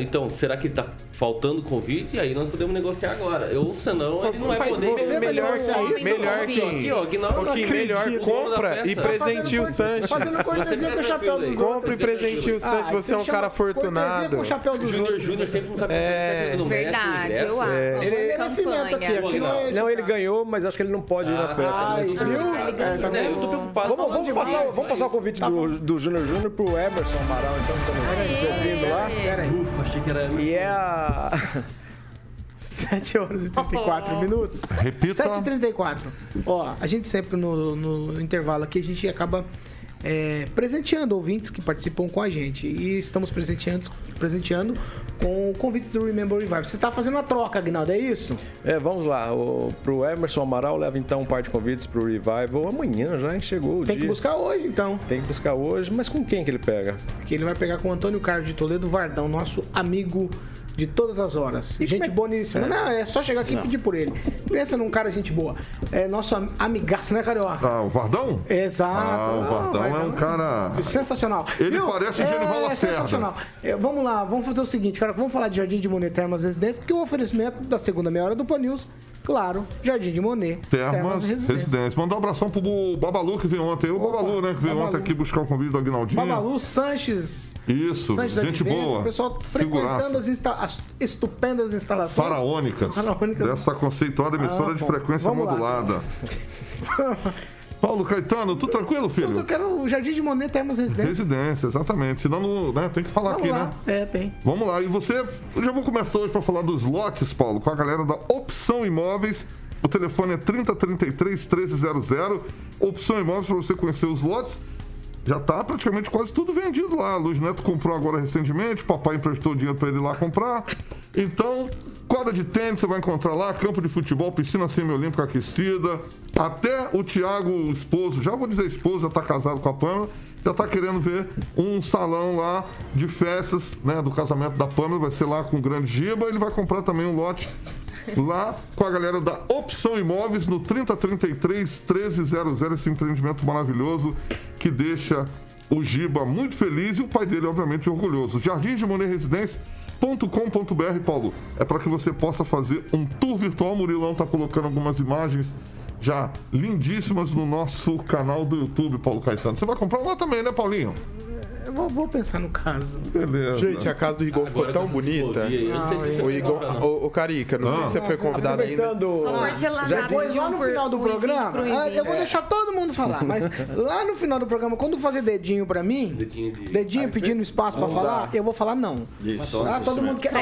Então, será que ele tá faltando convite? E aí nós podemos negociar agora. Ou senão ele não vai Faz poder. você melhor que isso? melhor que Aqui, ó, Aguinaldo, Um pouquinho não melhor, acredito. compra e Tá presenteie o fazendo Sanches. Fazendo cortesia com o chapéu dos outros. Compre e presenteie o Sanches, Ah, você é um cara afortunado. com o chapéu dos Júnior. Júnior sempre não sabe É. o Verdade, eu acho. É merecimento aqui. Aqui não é Não, ele ganhou, mas acho que ele não pode ir na festa. Né? Ah, ele É, tá ganhou. É, eu tô preocupado. Vamos, demais, passar, vai. vamos passar o convite do, Júnior Júnior pro Emerson Amaral, então, que tá nos ouvindo lá. Pera aí. Ufa, achei que era... E é a. 7 horas e 34 minutos. Repita. 7h34. Ó, a gente sempre no, no intervalo aqui, a gente acaba é, presenteando ouvintes que participam com a gente. E estamos presenteando, presenteando com convites do Remember Revive. Você tá fazendo a troca, Agnaldo, é isso? É, vamos lá. O, pro Emerson Amaral leva então um par de convites pro Revival. Amanhã já chegou o Tem dia. que buscar hoje, então. Tem que buscar hoje, mas com quem que ele pega? Que ele vai pegar com o Antônio Carlos de Toledo Vardão, nosso amigo de todas as horas. gente boníssima. Não, é só chegar aqui e pedir por ele. Pensa num cara gente boa. É nosso am- amigaço, né, Carioca? Ah, o Vardão? Exato. Ah, o Vardão é um cara. Sensacional. Ele parece o Genival é, Lacerda. sensacional. É, vamos lá, vamos fazer o seguinte, cara. Vamos falar de Jardim de Monet Termas Residência, porque o oferecimento da segunda meia hora do Pan News, claro, Jardim de Monet Termas Residência. Residência. Mandar um abração pro Babalu que veio ontem. O Babalu, né? Que veio Babalu. ontem aqui buscar o convite do Aguinaldinho. Babalu Sanches. Isso, Sanches gente Advento, boa. O pessoal frequentando as, insta- as estupendas instalações. Faraônicas. Faraônicas. Dessa conceituada emissora Ah, de frequência modulada. Paulo Caetano, tudo tranquilo, Eu filho? quero o Jardim de Monet Termas Residência. Residência, exatamente. Senão não, né, tem que falar Vamos aqui, lá. né? É, tem. Vamos lá, e você, eu já vou começar hoje para falar dos lotes, Paulo, com a galera da Opção Imóveis. O telefone é 3033 1300. Opção Imóveis para você conhecer os lotes Já tá praticamente quase tudo vendido lá. Luiz Neto comprou agora recentemente, papai emprestou dinheiro para ele ir lá comprar. Então, quadra de tênis você vai encontrar lá, campo de futebol, piscina semiolímpica aquecida. Até o Tiago, o esposo, já vou dizer esposo, já tá casado com a Pamela, já tá querendo ver um salão lá de festas, né, do casamento da Pamela, vai ser lá com o Grande Giba, ele vai comprar também um lote lá com a galera da Opção Imóveis no 3033 1300, esse empreendimento maravilhoso que deixa o Giba muito feliz e o pai dele, obviamente, orgulhoso. Jardim de Monet Residência.com.br, Paulo. É para que você possa fazer um tour virtual. O Murilão tá colocando algumas imagens já lindíssimas no nosso canal do YouTube, Paulo Caetano. Você vai comprar lá também, né, Paulinho? Eu vou, vou pensar no caso. Beleza. Gente, a casa do Igor ficou tão bonita. não O Igor, não. o, o Carica, não sei se você foi convidado ainda. Parcelado. Já Depois, lá no por- final do programa, 20 pro ah, eu vou deixar todo mundo falar, mas lá no final do programa, quando fazer dedinho pra mim, Dedinho de- dedinho pedindo espaço pra falar, eu vou falar não. Isso. Ah, todo mundo quer.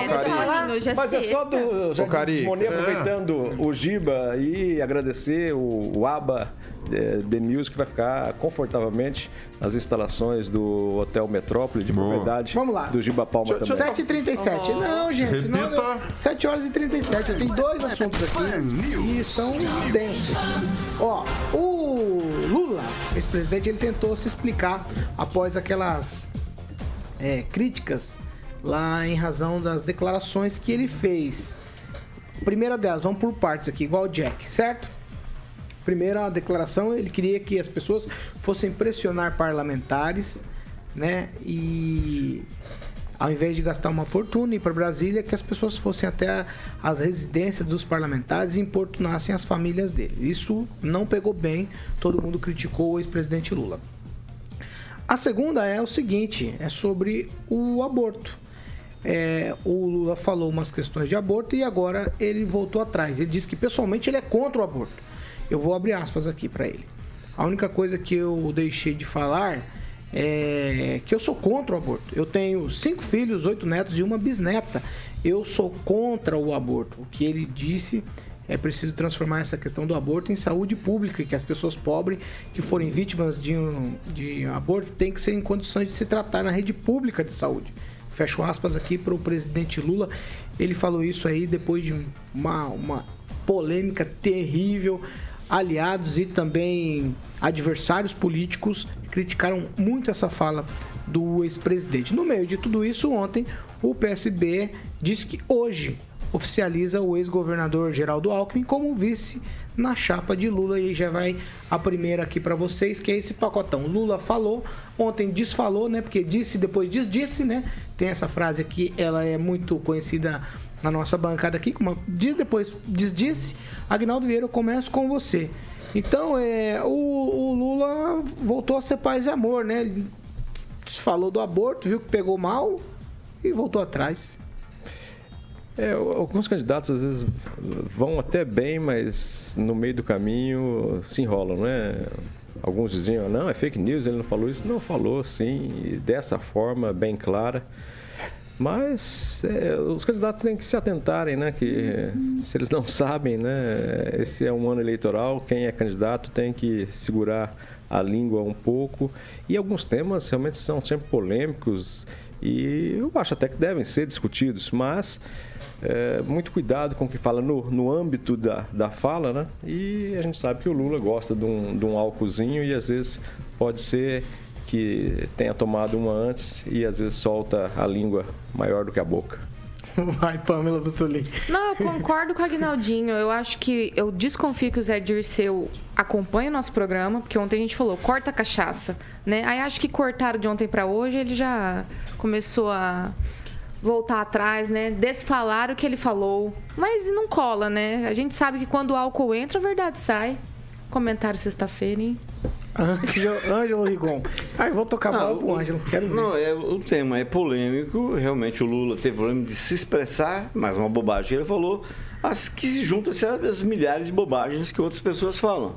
Hoje é Mas é só do Carica. Monet, É. aproveitando o Giba e agradecer o, o ABA eh, The Music que vai ficar confortavelmente nas instalações do Hotel Metrópole de Boa. propriedade Vamos lá. do Giba Palma também. 7h37. Não, gente, não. Repita. não. 7 horas e 37. Eu tenho dois assuntos aqui e são densos. Ó, o Lula, ex-presidente, ele tentou se explicar após aquelas é, críticas lá em razão das declarações que ele fez. Primeira delas, vamos por partes aqui, igual o Jack, certo? Primeira declaração, ele queria que as pessoas fossem pressionar parlamentares, né? E ao invés de gastar uma fortuna e ir para Brasília, que as pessoas fossem até as residências dos parlamentares e importunassem as famílias dele. Isso não pegou bem, todo mundo criticou o ex-presidente Lula. A segunda é o seguinte, é sobre o aborto. É, o Lula falou umas questões de aborto e agora ele voltou atrás. Ele disse que pessoalmente ele é contra o aborto. Eu vou abrir aspas aqui para ele. A única coisa que eu deixei de falar é que eu sou contra o aborto. Eu tenho cinco filhos, oito netos e uma bisneta. Eu sou contra o aborto. O que ele disse é preciso transformar essa questão do aborto em saúde pública, que as pessoas pobres que forem vítimas de, um, de aborto têm que ser em condições de se tratar na rede pública de saúde. Fecho aspas aqui para o presidente Lula. Ele falou isso aí depois de uma, uma polêmica terrível. Aliados e também adversários políticos criticaram muito essa fala do ex-presidente. No meio de tudo isso, ontem o PSB disse que hoje oficializa o ex-governador Geraldo Alckmin como vice na chapa de Lula e já vai a primeira aqui para vocês, que é esse pacotão. Lula falou, ontem desfalou, né? Porque disse depois desdisse, né? Tem essa frase aqui, ela é muito conhecida na nossa bancada aqui, como diz depois desdisse. Agnaldo Vieira, eu começo com você. Então, é, o, o Lula voltou a ser paz e amor, né? Ele falou do aborto, viu que pegou mal e voltou atrás. É, alguns candidatos às vezes vão até bem, mas no meio do caminho se enrolam, né? Alguns diziam, não, é fake news, ele não falou isso. Não, falou sim, dessa forma, bem clara. Mas é, os candidatos têm que se atentarem, né? Que se eles não sabem, né? Esse é um ano eleitoral, quem é candidato tem que segurar a língua um pouco. E alguns temas realmente são sempre polêmicos e eu acho até que devem ser discutidos, mas é, muito cuidado com o que fala no, no âmbito da, da fala, né? E a gente sabe que o Lula gosta de um, de um álcoolzinho e às vezes pode ser que tenha tomado uma antes e às vezes solta a língua maior do que a boca. Vai, Pamela Bussolini. Não, eu concordo com o Agnaldinho. Eu acho que. Eu desconfio que o Zé Dirceu acompanha o nosso programa, porque ontem a gente falou, corta a cachaça, né? Aí acho que cortaram de ontem para hoje, ele já começou a voltar atrás, né? Desfalar o que ele falou. Mas não cola, né? A gente sabe que quando o álcool entra, a verdade sai. Comentário sexta-feira, hein? Ângelo, Ângelo Rigon. Ai, vou tocar bola pro Ângelo. Quero ver. Não, é, o tema é polêmico. Realmente o Lula teve problema de se expressar, mas uma bobagem que ele falou, as que se juntam-se às milhares de bobagens que outras pessoas falam.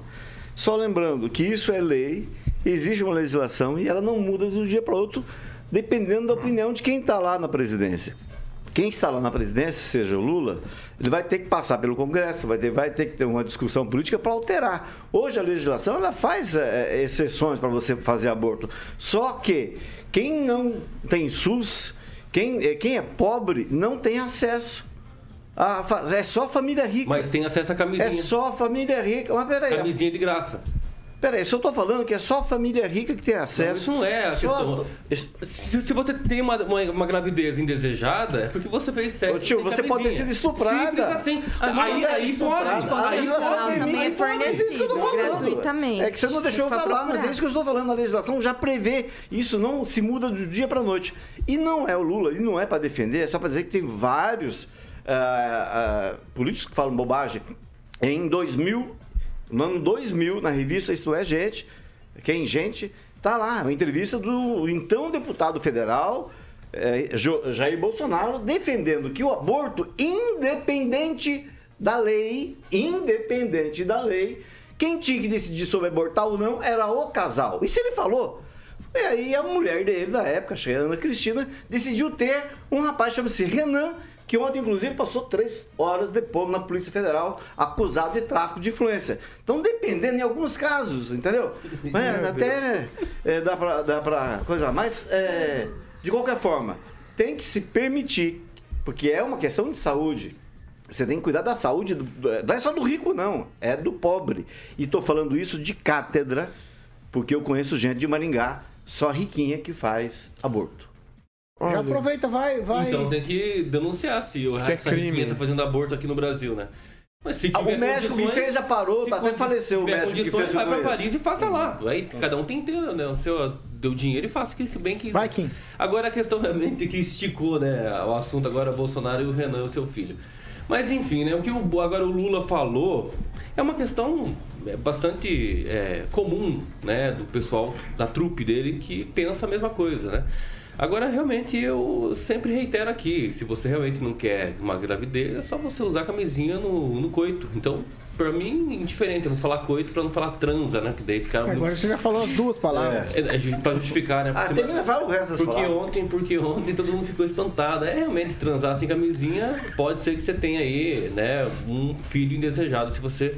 Só lembrando que isso é lei, existe uma legislação e ela não muda de um dia para outro, dependendo da opinião de quem está lá na presidência. Quem está lá na presidência, seja o Lula, ele vai ter que passar pelo Congresso, vai ter, vai ter que ter uma discussão política para alterar. Hoje a legislação ela faz é, exceções para você fazer aborto. Só que quem não tem SUS, quem, é, quem é pobre, não tem acesso. A, é só a família rica. Mas tem acesso à camisinha. É só a família rica. Mas peraí. Camisinha de graça. Peraí, se eu estou falando que é só a família rica que tem acesso. Não, isso não é a questão. Se, se, você tem uma, uma, uma, gravidez indesejada, é porque você fez sexo. Ô, tio, você pode ter sido estuprada. Simples assim. Aí, aí pode. Aí pode. Também é fornecido gratuitamente. É que você não deixou eu falar, mas é isso que eu estou falando. A legislação já prevê. Isso não se muda do dia para a noite. E não é o Lula, e não é para defender, é só para dizer que tem vários uh, uh, políticos que falam bobagem. Em 2000, no ano 2000, na revista Isto é Gente, quem gente, tá lá, uma entrevista do então deputado federal é, Jair Bolsonaro defendendo que o aborto, independente da lei, independente da lei, quem tinha que decidir sobre abortar ou não era o casal. Isso ele falou. E aí a mulher dele, da época, a Ana Cristina, decidiu ter um rapaz chamado-se Renan, que ontem, inclusive, passou três horas depois na Polícia Federal, acusado de tráfico de influência. Então, dependendo em alguns casos, entendeu? É, até é, dá para dá pra coisa. Mas, é, de qualquer forma, tem que se permitir, porque é uma questão de saúde. Você tem que cuidar da saúde, do, não é só do rico, não, é do pobre. E estou falando isso de cátedra, porque eu conheço gente de Maringá, só riquinha que faz aborto. Já aproveita, vai, vai. Então tem que denunciar se o é crime. tá fazendo aborto aqui no Brasil, né? Mas se tiver o médico que fez já parou, tá, até faleceu o médico que fez vai para Paris e faça lá. Aí cada um tem que ter, né, o seu deu dinheiro e faça o que bem que Vai, Kim. Agora a questão realmente que esticou, né, o assunto agora Bolsonaro e o Renan, o seu filho. Mas enfim, né, o que o, agora o Lula falou é uma questão é, bastante é, comum, né, do pessoal da trupe dele que pensa a mesma coisa, né? Agora, realmente, eu sempre reitero aqui: se você realmente não quer uma gravidez, é só você usar camisinha no, no coito. Então, pra mim, indiferente. Eu vou falar coito pra não falar transa, né? Que daí fica. Agora muito... você já falou as duas palavras. É, é pra justificar, né? Ah, porque, ah, termina, fala o resto das porque palavras. ontem, porque ontem todo mundo ficou espantado. É realmente transar sem camisinha, pode ser que você tenha aí, né, um filho indesejado se você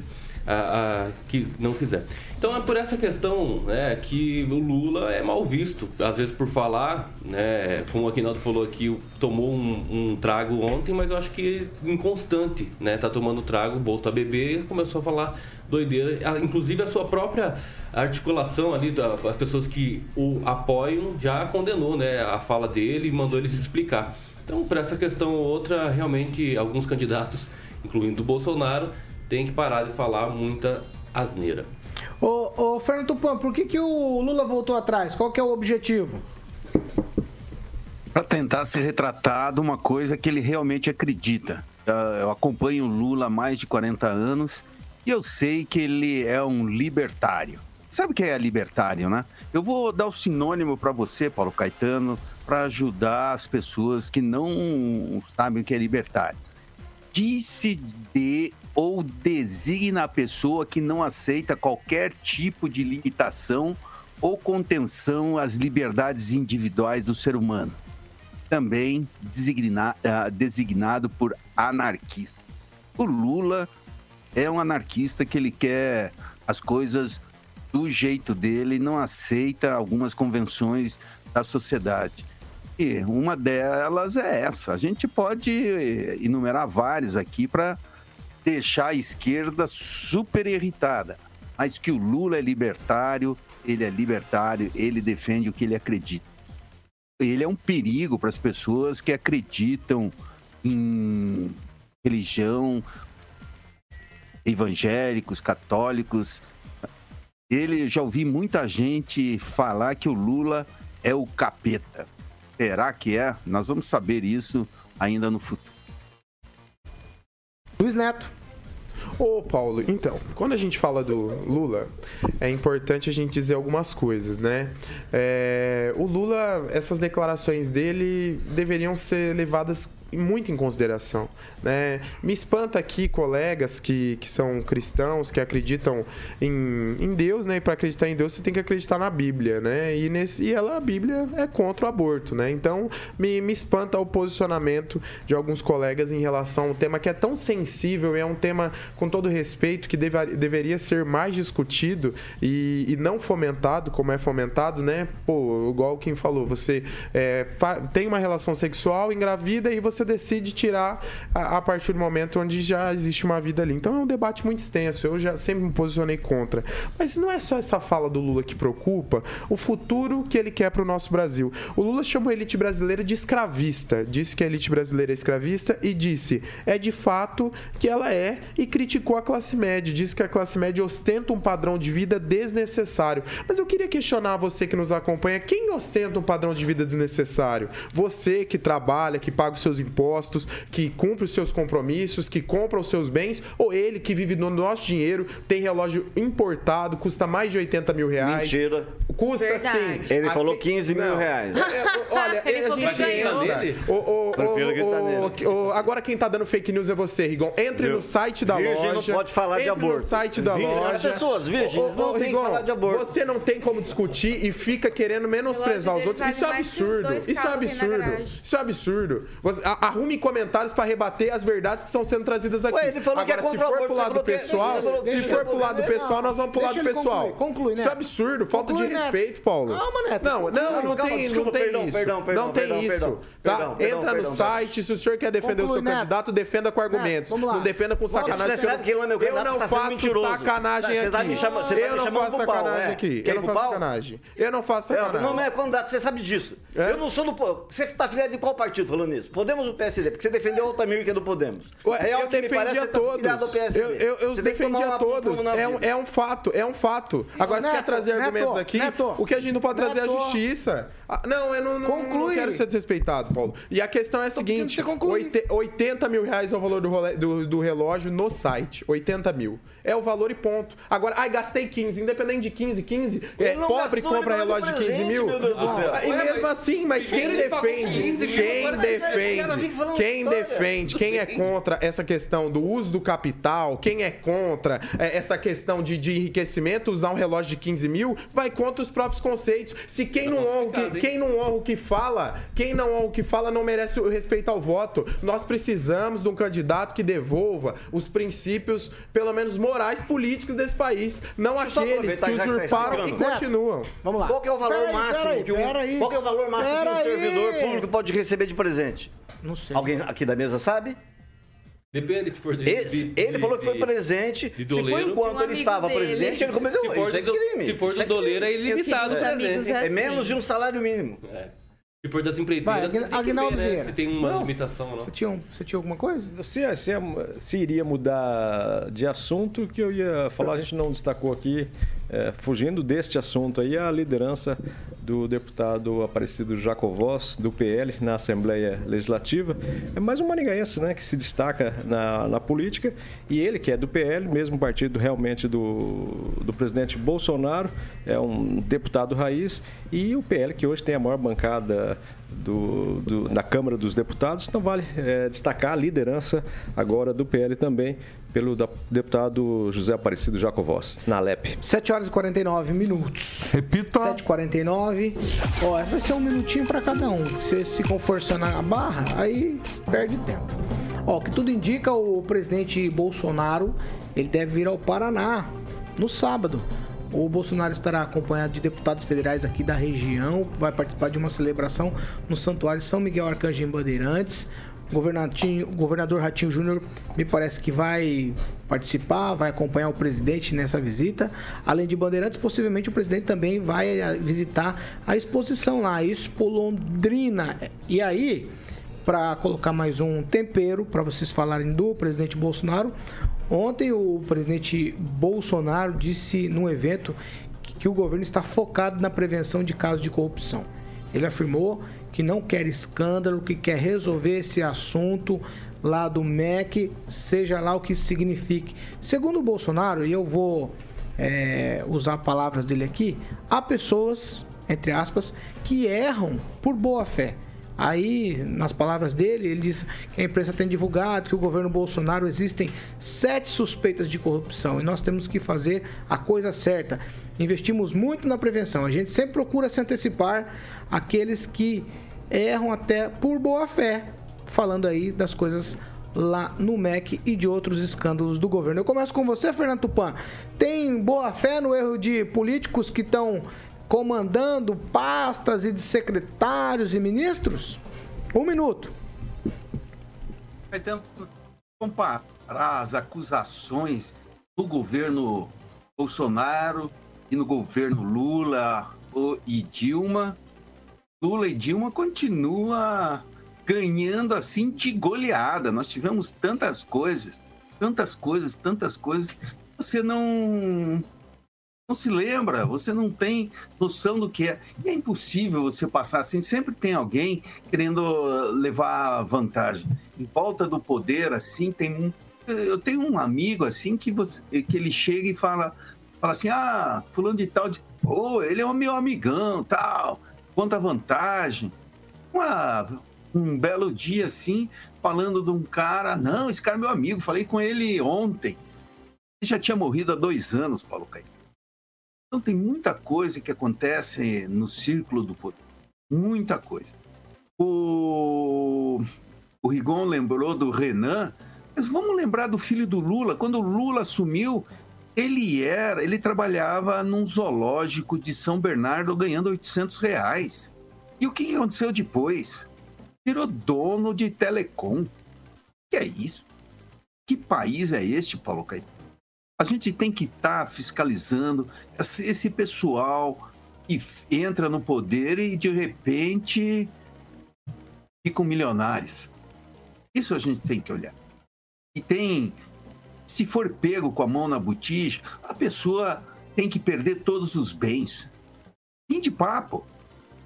a, a, que não quiser. Então é por essa questão né, que o Lula é mal visto, às vezes por falar, né, como o Aquinaldo falou aqui, tomou um, um, trago ontem, mas eu acho que inconstante, né? Tá tomando trago, voltou a beber e começou a falar doideira. Inclusive a sua própria articulação ali, das pessoas que o apoiam, já condenou né, a fala dele e mandou ele se explicar. Então, por essa questão ou outra, realmente alguns candidatos, incluindo o Bolsonaro, tem que parar de falar muita asneira. Ô, ô Fernando Tupan, por que, que o Lula voltou atrás? Qual que é o objetivo? Para tentar se retratar de uma coisa que ele realmente acredita. Ah, eu acompanho o Lula há mais de 40 anos e eu sei que ele é um libertário. Sabe o que é libertário, né? Eu vou dar o sinônimo para você, Paulo Caetano, para ajudar as pessoas que não sabem o que é libertário. Disse de ou designa a pessoa que não aceita qualquer tipo de limitação ou contenção às liberdades individuais do ser humano. Também designa, uh, designado por anarquista. O Lula é um anarquista que ele quer as coisas do jeito dele, não aceita algumas convenções da sociedade. E uma delas é essa. A gente pode enumerar várias aqui para deixar a esquerda super irritada. Mas que o Lula é libertário, ele é libertário, ele defende o que ele acredita. Ele é um perigo para as pessoas que acreditam em religião, evangélicos, católicos. Ele já ouvi muita gente falar que o Lula é o capeta. Será que é? Nós vamos saber isso ainda no futuro. Luiz Neto. Ô, Paulo, então, quando a gente fala do Lula, é importante a gente dizer algumas coisas, né? É, o Lula, essas declarações dele deveriam ser levadas muito em consideração. Né? Me espanta aqui colegas que, que são cristãos, que acreditam em, em Deus, né? E para acreditar em Deus você tem que acreditar na Bíblia, né? E, nesse, e ela, a Bíblia é contra o aborto, né? Então me, me espanta o posicionamento de alguns colegas em relação a um tema que é tão sensível e é um tema, com todo respeito, que deveria ser mais discutido e, e não fomentado, como é fomentado, né? Pô, igual quem falou, você é, tem uma relação sexual, engravida e você decide tirar a, a partir do momento onde já existe uma vida ali. Então é um debate muito extenso. Eu já sempre me posicionei contra. Mas não é só essa fala do Lula que preocupa, o futuro que ele quer para o nosso Brasil. O Lula chamou a elite brasileira de escravista, disse que a elite brasileira é escravista e disse é de fato que ela é e criticou a classe média, disse que a classe média ostenta um padrão de vida desnecessário. Mas eu queria questionar você que nos acompanha, quem ostenta um padrão de vida desnecessário? Você que trabalha, que paga os seus impostos, que cumpre os seus compromissos, que compra os seus bens, ou ele que vive no nosso dinheiro, tem relógio importado, custa mais de 80 mil reais. Mentira. Custa Verdade. sim. Ele falou Aqui- 15 mil Não. reais. É, Olha, Ele a falou gente que ganhou. entra. O- o- o- agora quem tá dando fake news é você, Rigon. Entre Viu? no site da Virgem não loja. pode falar de entre no aborto. site da Virgem- loja. as pessoas virgens não que falar de aborto. Você não tem como discutir e fica querendo menosprezar os outros. Isso é absurdo. Isso é tem absurdo. Isso é absurdo. A- arrume comentários pra rebater as verdades que estão sendo trazidas aqui. Ué, ele falou que é Agora, se contra o for pro lado pessoal, se for eu pro lado pessoal, nós vamos pro lado pessoal. Conclui, Isso é absurdo. Falta Conclui, de Neto. respeito, Paulo. Calma, Neto. Não, não, não tem, não tem isso. não tem isso. tá? perdão, perdão, Entra no perdão. site, se o senhor quer defender o seu Neto. candidato, defenda com argumentos. vamos lá. não defenda com sacanagem. Você sabe que ele não é meu Eu candidato, não tá sendo faço mentiroso. sacanagem tá aqui. tá eu me não faço sacanagem é? aqui. Eu não faço pau? sacanagem. Eu não faço É, sacanagem. não é candidato, você sabe disso. É? Eu não sou do. Você tá filiado de qual partido falando isso? Podemos ou PSD? Porque você defendeu o Altamir que é do Podemos. Ué, Real eu defendia você tá todos. PSD. Eu, eu, eu Você defendia uma- todos. É um, é um fato, é um fato. Agora, você Neto, quer trazer Neto, argumentos aqui? Neto. o que a gente não pode trazer é a justiça. Ah, não, eu não, não, Conclui. não quero ser desrespeitado, Paulo. E a questão é a seguinte: que você conclui. oite- 80 mil reais é o valor do, role- do- do relógio no site. 80 mil. É o valor e ponto. Agora, ai, gastei 15. Independente de 15, 15. É, pobre gastou, compra relógio de 15 presente, mil. meu Deus do céu. Ah, e mesmo assim, mas quem pagou defende? 15 mil, Quem agora ser- defende? Quem história. defende? Quem é contra essa questão do uso do capital? Quem é contra é, essa questão de, de enriquecimento, usar um relógio de 15 mil, vai contra os próprios conceitos. Se quem não, honra, o que, quem não honra o que fala, quem não honra o que fala não merece o respeito ao voto. Nós precisamos de um candidato que devolva os princípios, pelo menos morais políticos desse país, não Deixa aqueles que está usurparam e continuam. Vamos lá. Qual que é o valor Pera aí, máximo pera aí, que um, pera aí. qual que é o valor máximo que um aí. servidor público pode receber de presente? Não sei. Alguém aqui da mesa sabe? Depende se for de. Esse- de- ele de- falou que foi presente. de Se foi doleiro. enquanto Um ele estava dele. presidente, ele cometeu Se isso. for, é do, crime. se for Isso do é doleiro, é ilimitado o presente. É assim. menos de um salário mínimo. É. Se for das empreiteiras, Vai, você tem Aguinaldo ver, né? Se tem uma Não. limitação ou não. Você tinha, um- você tinha alguma coisa? Se, se, se iria mudar de assunto, que eu ia falar, a gente não destacou aqui, é, fugindo deste assunto aí, a liderança do deputado Aparecido Jacovós, do PL, na Assembleia Legislativa. É mais um maringaense né, que se destaca na, na política, e ele, que é do PL, mesmo partido realmente do, do presidente Bolsonaro, é um deputado raiz, e o PL, que hoje tem a maior bancada do, do- da Câmara dos Deputados. Então vale é, destacar a liderança agora do PL também pelo da- deputado José Aparecido Jacovós, na Alep. 7 horas e 49 minutos. Repita. 7h49. Ó, vai ser um minutinho pra cada um. Se se ficam forçando a barra, aí perde tempo. Ó, o que tudo indica, o presidente Bolsonaro, ele deve vir ao Paraná no sábado. O Bolsonaro estará acompanhado de deputados federais aqui da região, vai participar de uma celebração no Santuário São Miguel Arcanjo em Bandeirantes. O governador Ratinho Júnior me parece que vai participar, vai acompanhar o presidente nessa visita. Além de Bandeirantes, possivelmente o presidente também vai eh, visitar a exposição lá, a Expo Londrina. E aí, para colocar mais um tempero para vocês falarem do presidente Bolsonaro, ontem o presidente Bolsonaro disse num evento que, o governo está focado na prevenção de casos de corrupção. Ele afirmou que não quer escândalo, que quer resolver esse assunto lá do MEC, seja lá o que signifique. Segundo o Bolsonaro, e eu vou é, usar palavras dele aqui, há pessoas, entre aspas, que erram por boa fé. Aí, nas palavras dele, ele diz que a imprensa tem divulgado que o governo Bolsonaro existem sete suspeitas de corrupção e nós temos que fazer a coisa certa. Investimos muito na prevenção. A gente sempre procura se antecipar aqueles que erram até por boa fé, falando aí das coisas lá no MEC e de outros escândalos do governo. Eu começo com você, Fernando Tupan. Tem boa fé no erro de políticos que estão comandando pastas e de secretários e ministros? Um minuto. Comparar as acusações do governo Bolsonaro e no governo Lula e Dilma. Lula e Dilma continua ganhando assim de goleada. Nós tivemos tantas coisas, tantas coisas, tantas coisas. Você não não se lembra, você não tem noção do que é. E é impossível você passar assim. Sempre tem alguém querendo levar vantagem. Em volta do poder, assim, tem um. Eu tenho um amigo assim que, você, que ele chega e fala, fala assim: ah, fulano de tal, de, oh, ele é o meu amigão, tal, conta vantagem. Uma, um belo dia assim, falando de um cara, não, esse cara é meu amigo, falei com ele ontem. Ele já tinha morrido há dois anos, Paulo Caetano. Então tem muita coisa que acontece no círculo do poder. Muita coisa. O, o Rigon lembrou do Renan, mas vamos lembrar do filho do Lula. Quando o Lula assumiu, ele era, ele trabalhava num zoológico de São Bernardo ganhando 800 reais. E o que aconteceu depois? Virou dono de telecom. Que é isso? Que país é este, Paulo Caetano? A gente tem que estar tá fiscalizando esse pessoal que entra no poder e de repente ficam milionários. Isso a gente tem que olhar. E tem, se for pego com a mão na botija, a pessoa tem que perder todos os bens. Fim de papo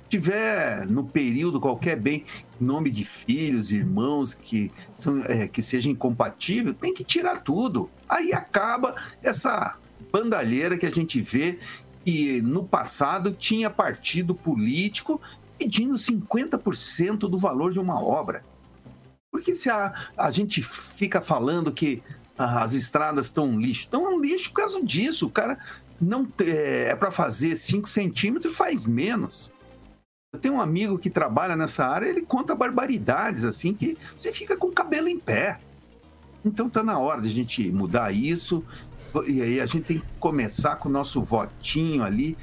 tiver no período qualquer bem, nome de filhos, irmãos que, são, é, que seja incompatível, tem que tirar tudo. Aí acaba essa bandalheira que a gente vê que no passado tinha partido político pedindo 50% do valor de uma obra. Porque se a, a gente fica falando que as estradas estão um lixo, estão um lixo por causa disso. O cara não é, é para fazer 5 centímetros faz menos. Eu tenho um amigo que trabalha nessa área, ele conta barbaridades assim que você fica com o cabelo em pé. Então tá na hora de a gente mudar isso. E aí a gente tem que começar com o nosso votinho ali.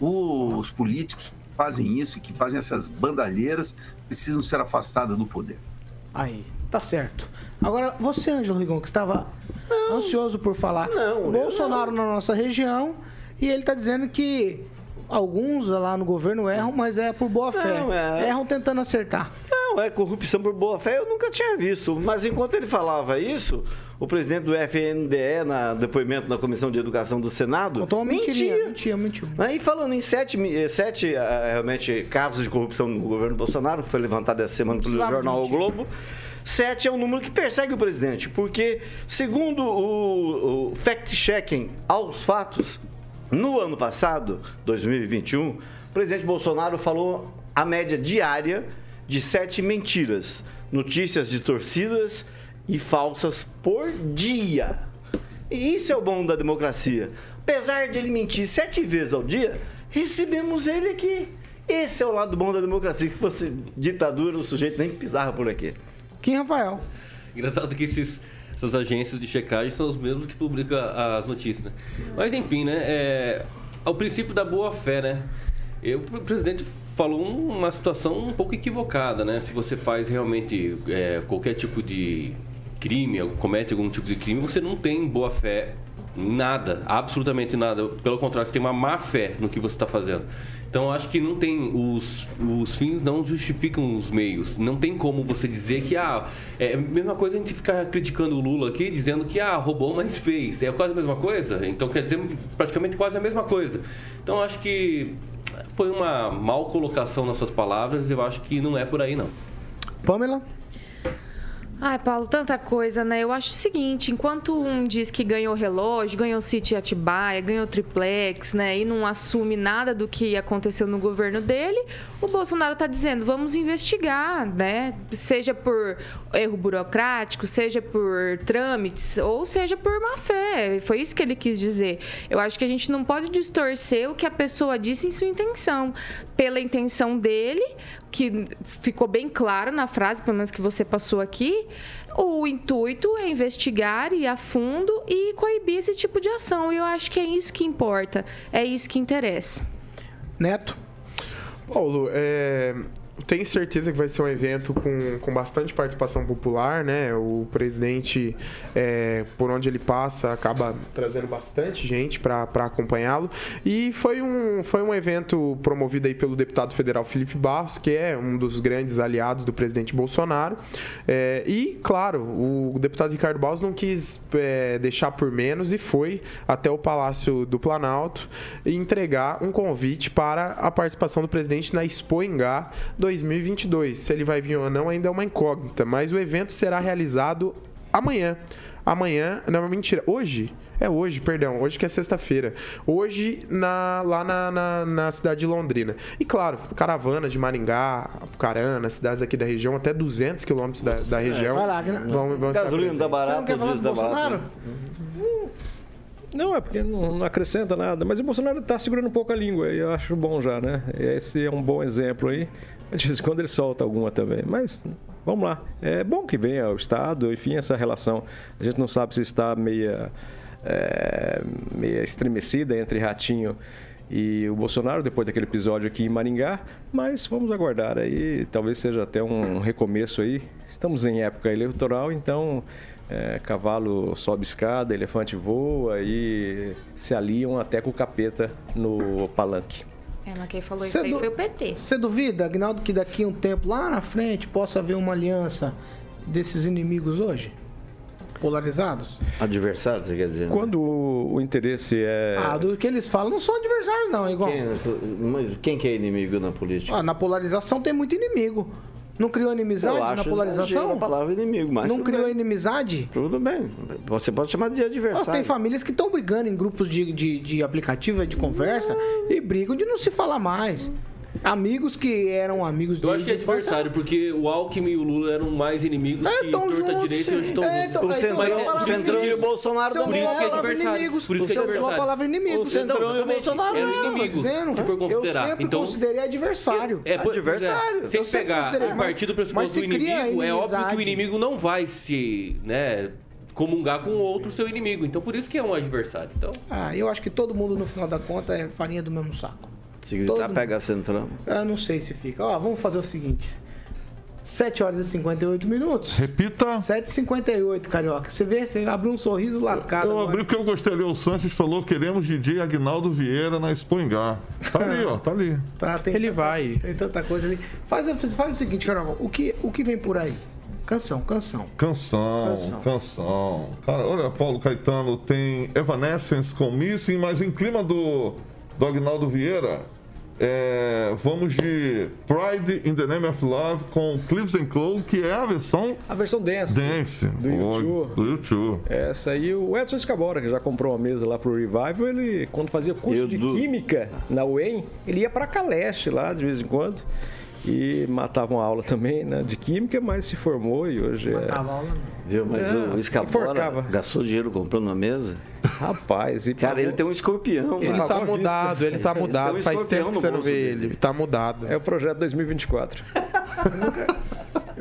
Os políticos que fazem isso, que fazem essas bandalheiras, precisam ser afastados do poder. Aí, tá certo. Agora, você, Ângelo Rigon, que estava não, ansioso por falar. Não, Bolsonaro não. na nossa região, e ele tá dizendo que alguns lá no governo erram, mas é por boa fé. Não, é... Erram tentando acertar. Não, é corrupção por boa fé, eu nunca tinha visto. Mas enquanto ele falava isso, o presidente do FNDE, na depoimento na Comissão de Educação do Senado, Contou uma mentia. Mentia, mentiu. Aí falando em sete, sete eh, realmente casos de corrupção no governo Bolsonaro, que foi levantado essa semana pelo jornal O Globo. Sete é um número que persegue o presidente, porque, segundo o, o fact-checking aos fatos, no ano passado, 2021, o presidente Bolsonaro falou a média diária de sete mentiras, notícias distorcidas e falsas por dia. E isso é o bom da democracia. Apesar de ele mentir sete vezes ao dia, recebemos ele aqui. Esse é o lado bom da democracia, que fosse ditadura, o sujeito nem pisava por aqui. Quem, Rafael? Engraçado que esses essas agências de checagem são os mesmos que publicam as notícias, né? Mas enfim, né? É, ao princípio da boa fé, né? Eu, o presidente falou uma situação um pouco equivocada, né? Se você faz realmente é, qualquer tipo de crime, comete algum tipo de crime, você não tem boa fé nada, absolutamente nada. Pelo contrário, você tem uma má fé no que você está fazendo. Então acho que não tem os, os fins não justificam os meios. Não tem como você dizer que ah, é a mesma coisa a gente ficar criticando o Lula aqui, dizendo que ah, roubou, mas fez. É quase a mesma coisa. Então quer dizer praticamente quase a mesma coisa. Então acho que foi uma mal colocação nas suas palavras. Eu acho que não é por aí não. Pamela Ai, Paulo, tanta coisa, né? Eu acho o seguinte, enquanto um diz que ganhou relógio, ganhou City Atibaia, ganhou triplex, né, e não assume nada do que aconteceu no governo dele, o Bolsonaro está dizendo, vamos investigar, né? Seja por erro burocrático, seja por trâmites, ou seja por má fé. Foi isso que ele quis dizer. Eu acho que a gente não pode distorcer o que a pessoa disse em sua intenção. Pela intenção dele, que ficou bem claro na frase, pelo menos que você passou aqui, o intuito é investigar, ir a fundo e coibir esse tipo de ação. E eu acho que é isso que importa, é isso que interessa. Neto? Paulo, é, tenho certeza que vai ser um evento com, com bastante participação popular, né? O presidente, é, por onde ele passa, acaba trazendo bastante gente para acompanhá-lo. E foi um, foi um evento promovido aí pelo deputado federal Felipe Barros, que é um dos grandes aliados do presidente Bolsonaro. É, e, claro, o deputado Ricardo Barros não quis é, deixar por menos e foi até o Palácio do Planalto entregar um convite para a participação do presidente na Expo Engá 2022. Se ele vai vir ou não ainda é uma incógnita, mas o evento será realizado amanhã. Amanhã, não, mentira, hoje. É hoje, perdão, hoje que é sexta-feira. Hoje, na, lá na, na, na, cidade de Londrina. E claro, caravanas de Maringá, Apucarana, cidades aqui da região, até 200 quilômetros da, da região. Vai lá, né? vão, vão Gasolina da barata, Você não quer falar do Bolsonaro? Não, é porque não, não, acrescenta nada. Mas o Bolsonaro está segurando um pouco a língua e eu acho bom já, né? Esse é um bom exemplo aí. De vez em quando ele solta alguma também. Mas vamos lá. É bom que venha o Estado, enfim, essa relação. A gente não sabe se está meia, é, meia estremecida entre Ratinho e o Bolsonaro, depois daquele episódio aqui em Maringá. Mas vamos aguardar aí. Talvez seja até um recomeço aí. Estamos em época eleitoral, então é, cavalo sobe escada, elefante voa e se aliam até com o capeta no palanque. É, mas quem falou Cê isso aí foi o PT. Você duvida, Agnaldo, que daqui a um tempo, lá na frente, possa haver uma aliança desses inimigos hoje? Polarizados? Adversários, você quer dizer? Né? Quando o, o, interesse é. Ah, do que eles falam, não são adversários, não, igual. Quem, mas quem que é inimigo na política? Ah, na polarização tem muito inimigo. Não criou inimizade na polarização? a palavra inimigo, mas Não criou bem. inimizade? Tudo bem. Você pode chamar de adversário. Ah, tem famílias que estão brigando em grupos de, de, de aplicativo de conversa e brigam de não se falar mais. Amigos que eram amigos Eu acho que é adversário, porque o Alckmin e o Lula eram mais inimigos é, que torta direita e hoje estão é, juntos. o Centrão, o Centrão e o Bolsonaro Por também. isso que é adversário. Por isso que é adversário. a palavra inimigo. O Centrão e o Bolsonaro eram inimigos, se for considerar. Eu sempre então, considerei adversário. É, adversário. Se pegar a partir do pressuposto do inimigo, é óbvio que o inimigo não vai se, né, comungar com outro seu inimigo. Então, por isso que é um adversário. Então... Ah, eu acho que todo mundo, no final da conta, é farinha do mesmo saco. Se gritar, Todo pega centrão. Ah, não sei se fica. Ó, vamos fazer o seguinte. 7 horas e 58 minutos. Repita. 7h58, Carioca. Você vê, você abriu um sorriso lascado. Eu agora. abri porque eu gostei ali. O Sanches falou: queremos DJ Agnaldo Vieira na Expo Engá. Tá ali, ó, tá ali. Tá, tem Ele tanta, vai. Tem tanta coisa ali. Faz, faz o seguinte, Carioca. O que, o que vem por aí? Canção, canção. Canção, canção. canção. Cara, olha, Paulo Caetano tem Evanescence com Missing, mas em clima do, do Agnaldo Vieira. É, vamos de Pride in the Name of Love com Cliffs and Cole, que é a versão. A versão dance. Dance. Do YouTube. Do YouTube. Essa aí, o Edson Escabora, que já comprou uma mesa lá pro Revival, ele, quando fazia curso Eu de do- Química na UEM, ele ia pra Caleste lá de vez em quando. E matava uma aula também, né, de Química, mas se formou e hoje é. Matava aula, não. Viu? Mas É, o Escabora gastou dinheiro comprando uma mesa. Rapaz, e Cara, pagou- ele tem um escorpião. Ele tá à mudado, vista. ele tá Tem mudado. um Faz tempo que você não vê dele. ele. Ele tá mudado. É o projeto 2024.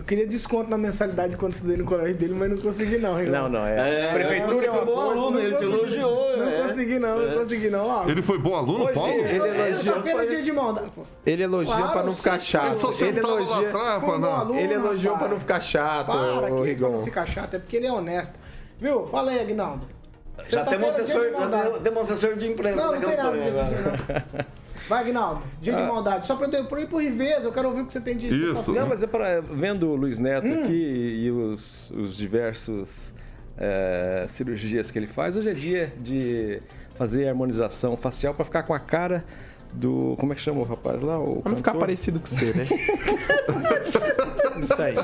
Eu queria desconto na mensalidade quando estudei no colégio dele, mas não consegui, não. irmão. Não, não, é. É, Prefeitura você é foi uma bom aluno, ele te elogiou. Não é. consegui, não, não consegui, não. Ó, Ele foi bom aluno, Hoje, Paulo? ele elogia- Sexta-feira é dia de pô. Ele elogia Claro, pra não ficar chato. Ele Ele elogia, atrás, Foi um não. aluno, ele elogiou pra não ficar chato, Para, que pra não ficar chato, é porque ele é honesto. Viu? Fala aí, Aguinaldo. Já um é dia assessor, de um imprensa Não, não tem nada disso. Vai, Aguinaldo. Dia de maldade. Só pra eu pra ir pro Riveza, eu quero ouvir o que você tem de Isso. Não, mas é para vendo o Luiz Neto aqui e os, os diversos é, cirurgias que ele faz, hoje é dia de fazer harmonização facial para ficar com a cara do. Como é que chama o rapaz lá? O Pra não ficar cantor? parecido com você, né? Isso aí.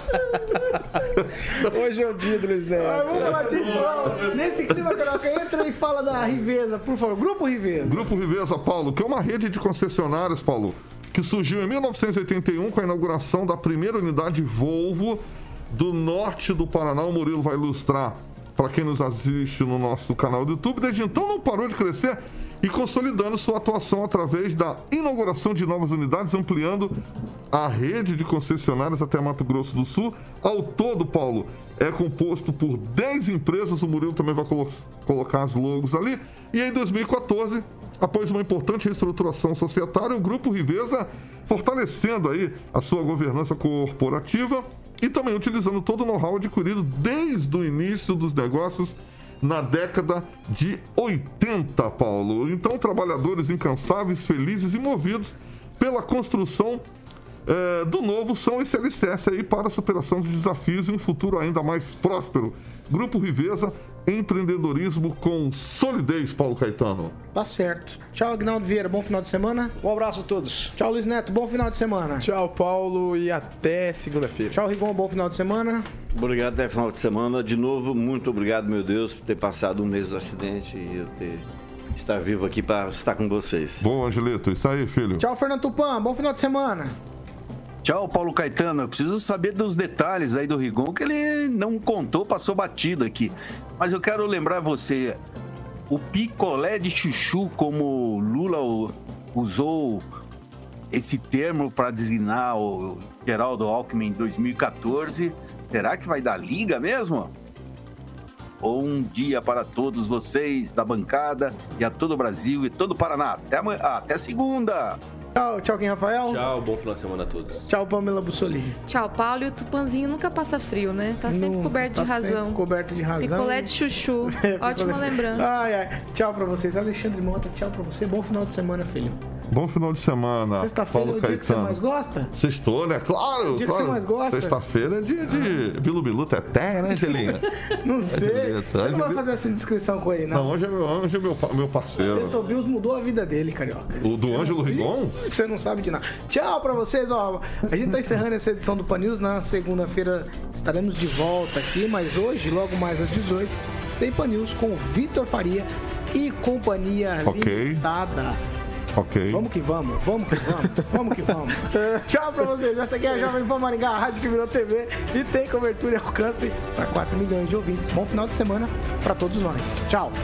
Hoje é o dia do Luiz Ah, Neto. vamos falar de futebol. Nesse clima, Carioca, entra e fala da Riveza, por favor. Grupo Riveza. Grupo Riveza, Paulo, que é uma rede de concessionárias, Paulo, que surgiu em 1981 com a inauguração da primeira unidade Volvo do norte do Paraná. O Murilo vai ilustrar para quem nos assiste no nosso canal do YouTube. Desde então não parou de crescer e consolidando sua atuação através da inauguração de novas unidades, ampliando a rede de concessionárias até Mato Grosso do Sul. Ao todo, Paulo, é composto por 10 empresas, o Murilo também vai colo- colocar as logos ali. E em 2014, após uma importante reestruturação societária, o Grupo Riveza fortalecendo aí a sua governança corporativa e também utilizando todo o know-how adquirido desde o início dos negócios na década de 80, Paulo. Então, trabalhadores incansáveis, felizes e movidos pela construção eh, do novo são esse alicerce aí para a superação de desafios e um futuro ainda mais próspero. Grupo Riveza, empreendedorismo com solidez, Paulo Caetano. Tá certo. Tchau, Agnaldo Vieira. Bom final de semana. Um abraço a todos. Tchau, Luiz Neto. Bom final de semana. Tchau, Paulo, e até segunda-feira. Tchau, Rigon. Bom final de semana. Obrigado até final de semana. De novo, muito obrigado, meu Deus, por ter passado um mês do acidente e eu ter estar vivo aqui para estar com vocês. Bom, Angelito, isso aí, filho. Tchau, Fernando Tupan. Bom final de semana. Tchau, Paulo Caetano. Eu preciso saber dos detalhes aí do Rigon, que ele não contou, passou batido aqui. Mas eu quero lembrar você, o picolé de chuchu, como Lula usou esse termo para designar o Geraldo Alckmin em 2014, será que vai dar liga mesmo? Bom dia para todos vocês da bancada e a todo o Brasil e todo o Paraná. Até, amanhã, até segunda! Tchau, tchau, Kim Rafael. Tchau, bom final de semana a todos. Tchau, Pamela Bussoli. Tchau, Paulo. E o Tupanzinho nunca passa frio, né? Tá sempre Não, coberto de tá razão. sempre coberto de razão. Picolé de chuchu. Ótima Picolé- lembrança. Ai, ai. Tchau pra vocês. Alexandre Mota, tchau pra você. Bom final de semana, filho. Bom final de semana, Sexta-feira é Paulo o dia que você mais gosta? Sextou, né? Claro, O dia que claro. você mais gosta? Sexta-feira é dia de Bilu Bilu Teté, né, Angelina? Não sei. Angelina, Você não vai fazer essa descrição com ele, Não, não. hoje é meu, hoje é meu, meu parceiro. Presto Bills mudou a vida dele, carioca. O do Você Ângelo? Rigon? Você não sabe de nada. Tchau pra vocês, ó. A gente tá encerrando essa edição do Pan News. Na segunda-feira estaremos de volta aqui, mas hoje, logo mais às 18, tem Pan News com Vitor Faria e companhia Ok. limitada. Ok. Vamos que vamos, vamos que vamos, vamos que vamos. Tchau pra vocês. Essa aqui é a Jovem Pan Maringá, a rádio que virou TV e tem cobertura e alcance para 4 milhões de ouvintes. Bom final de semana pra todos nós. Tchau.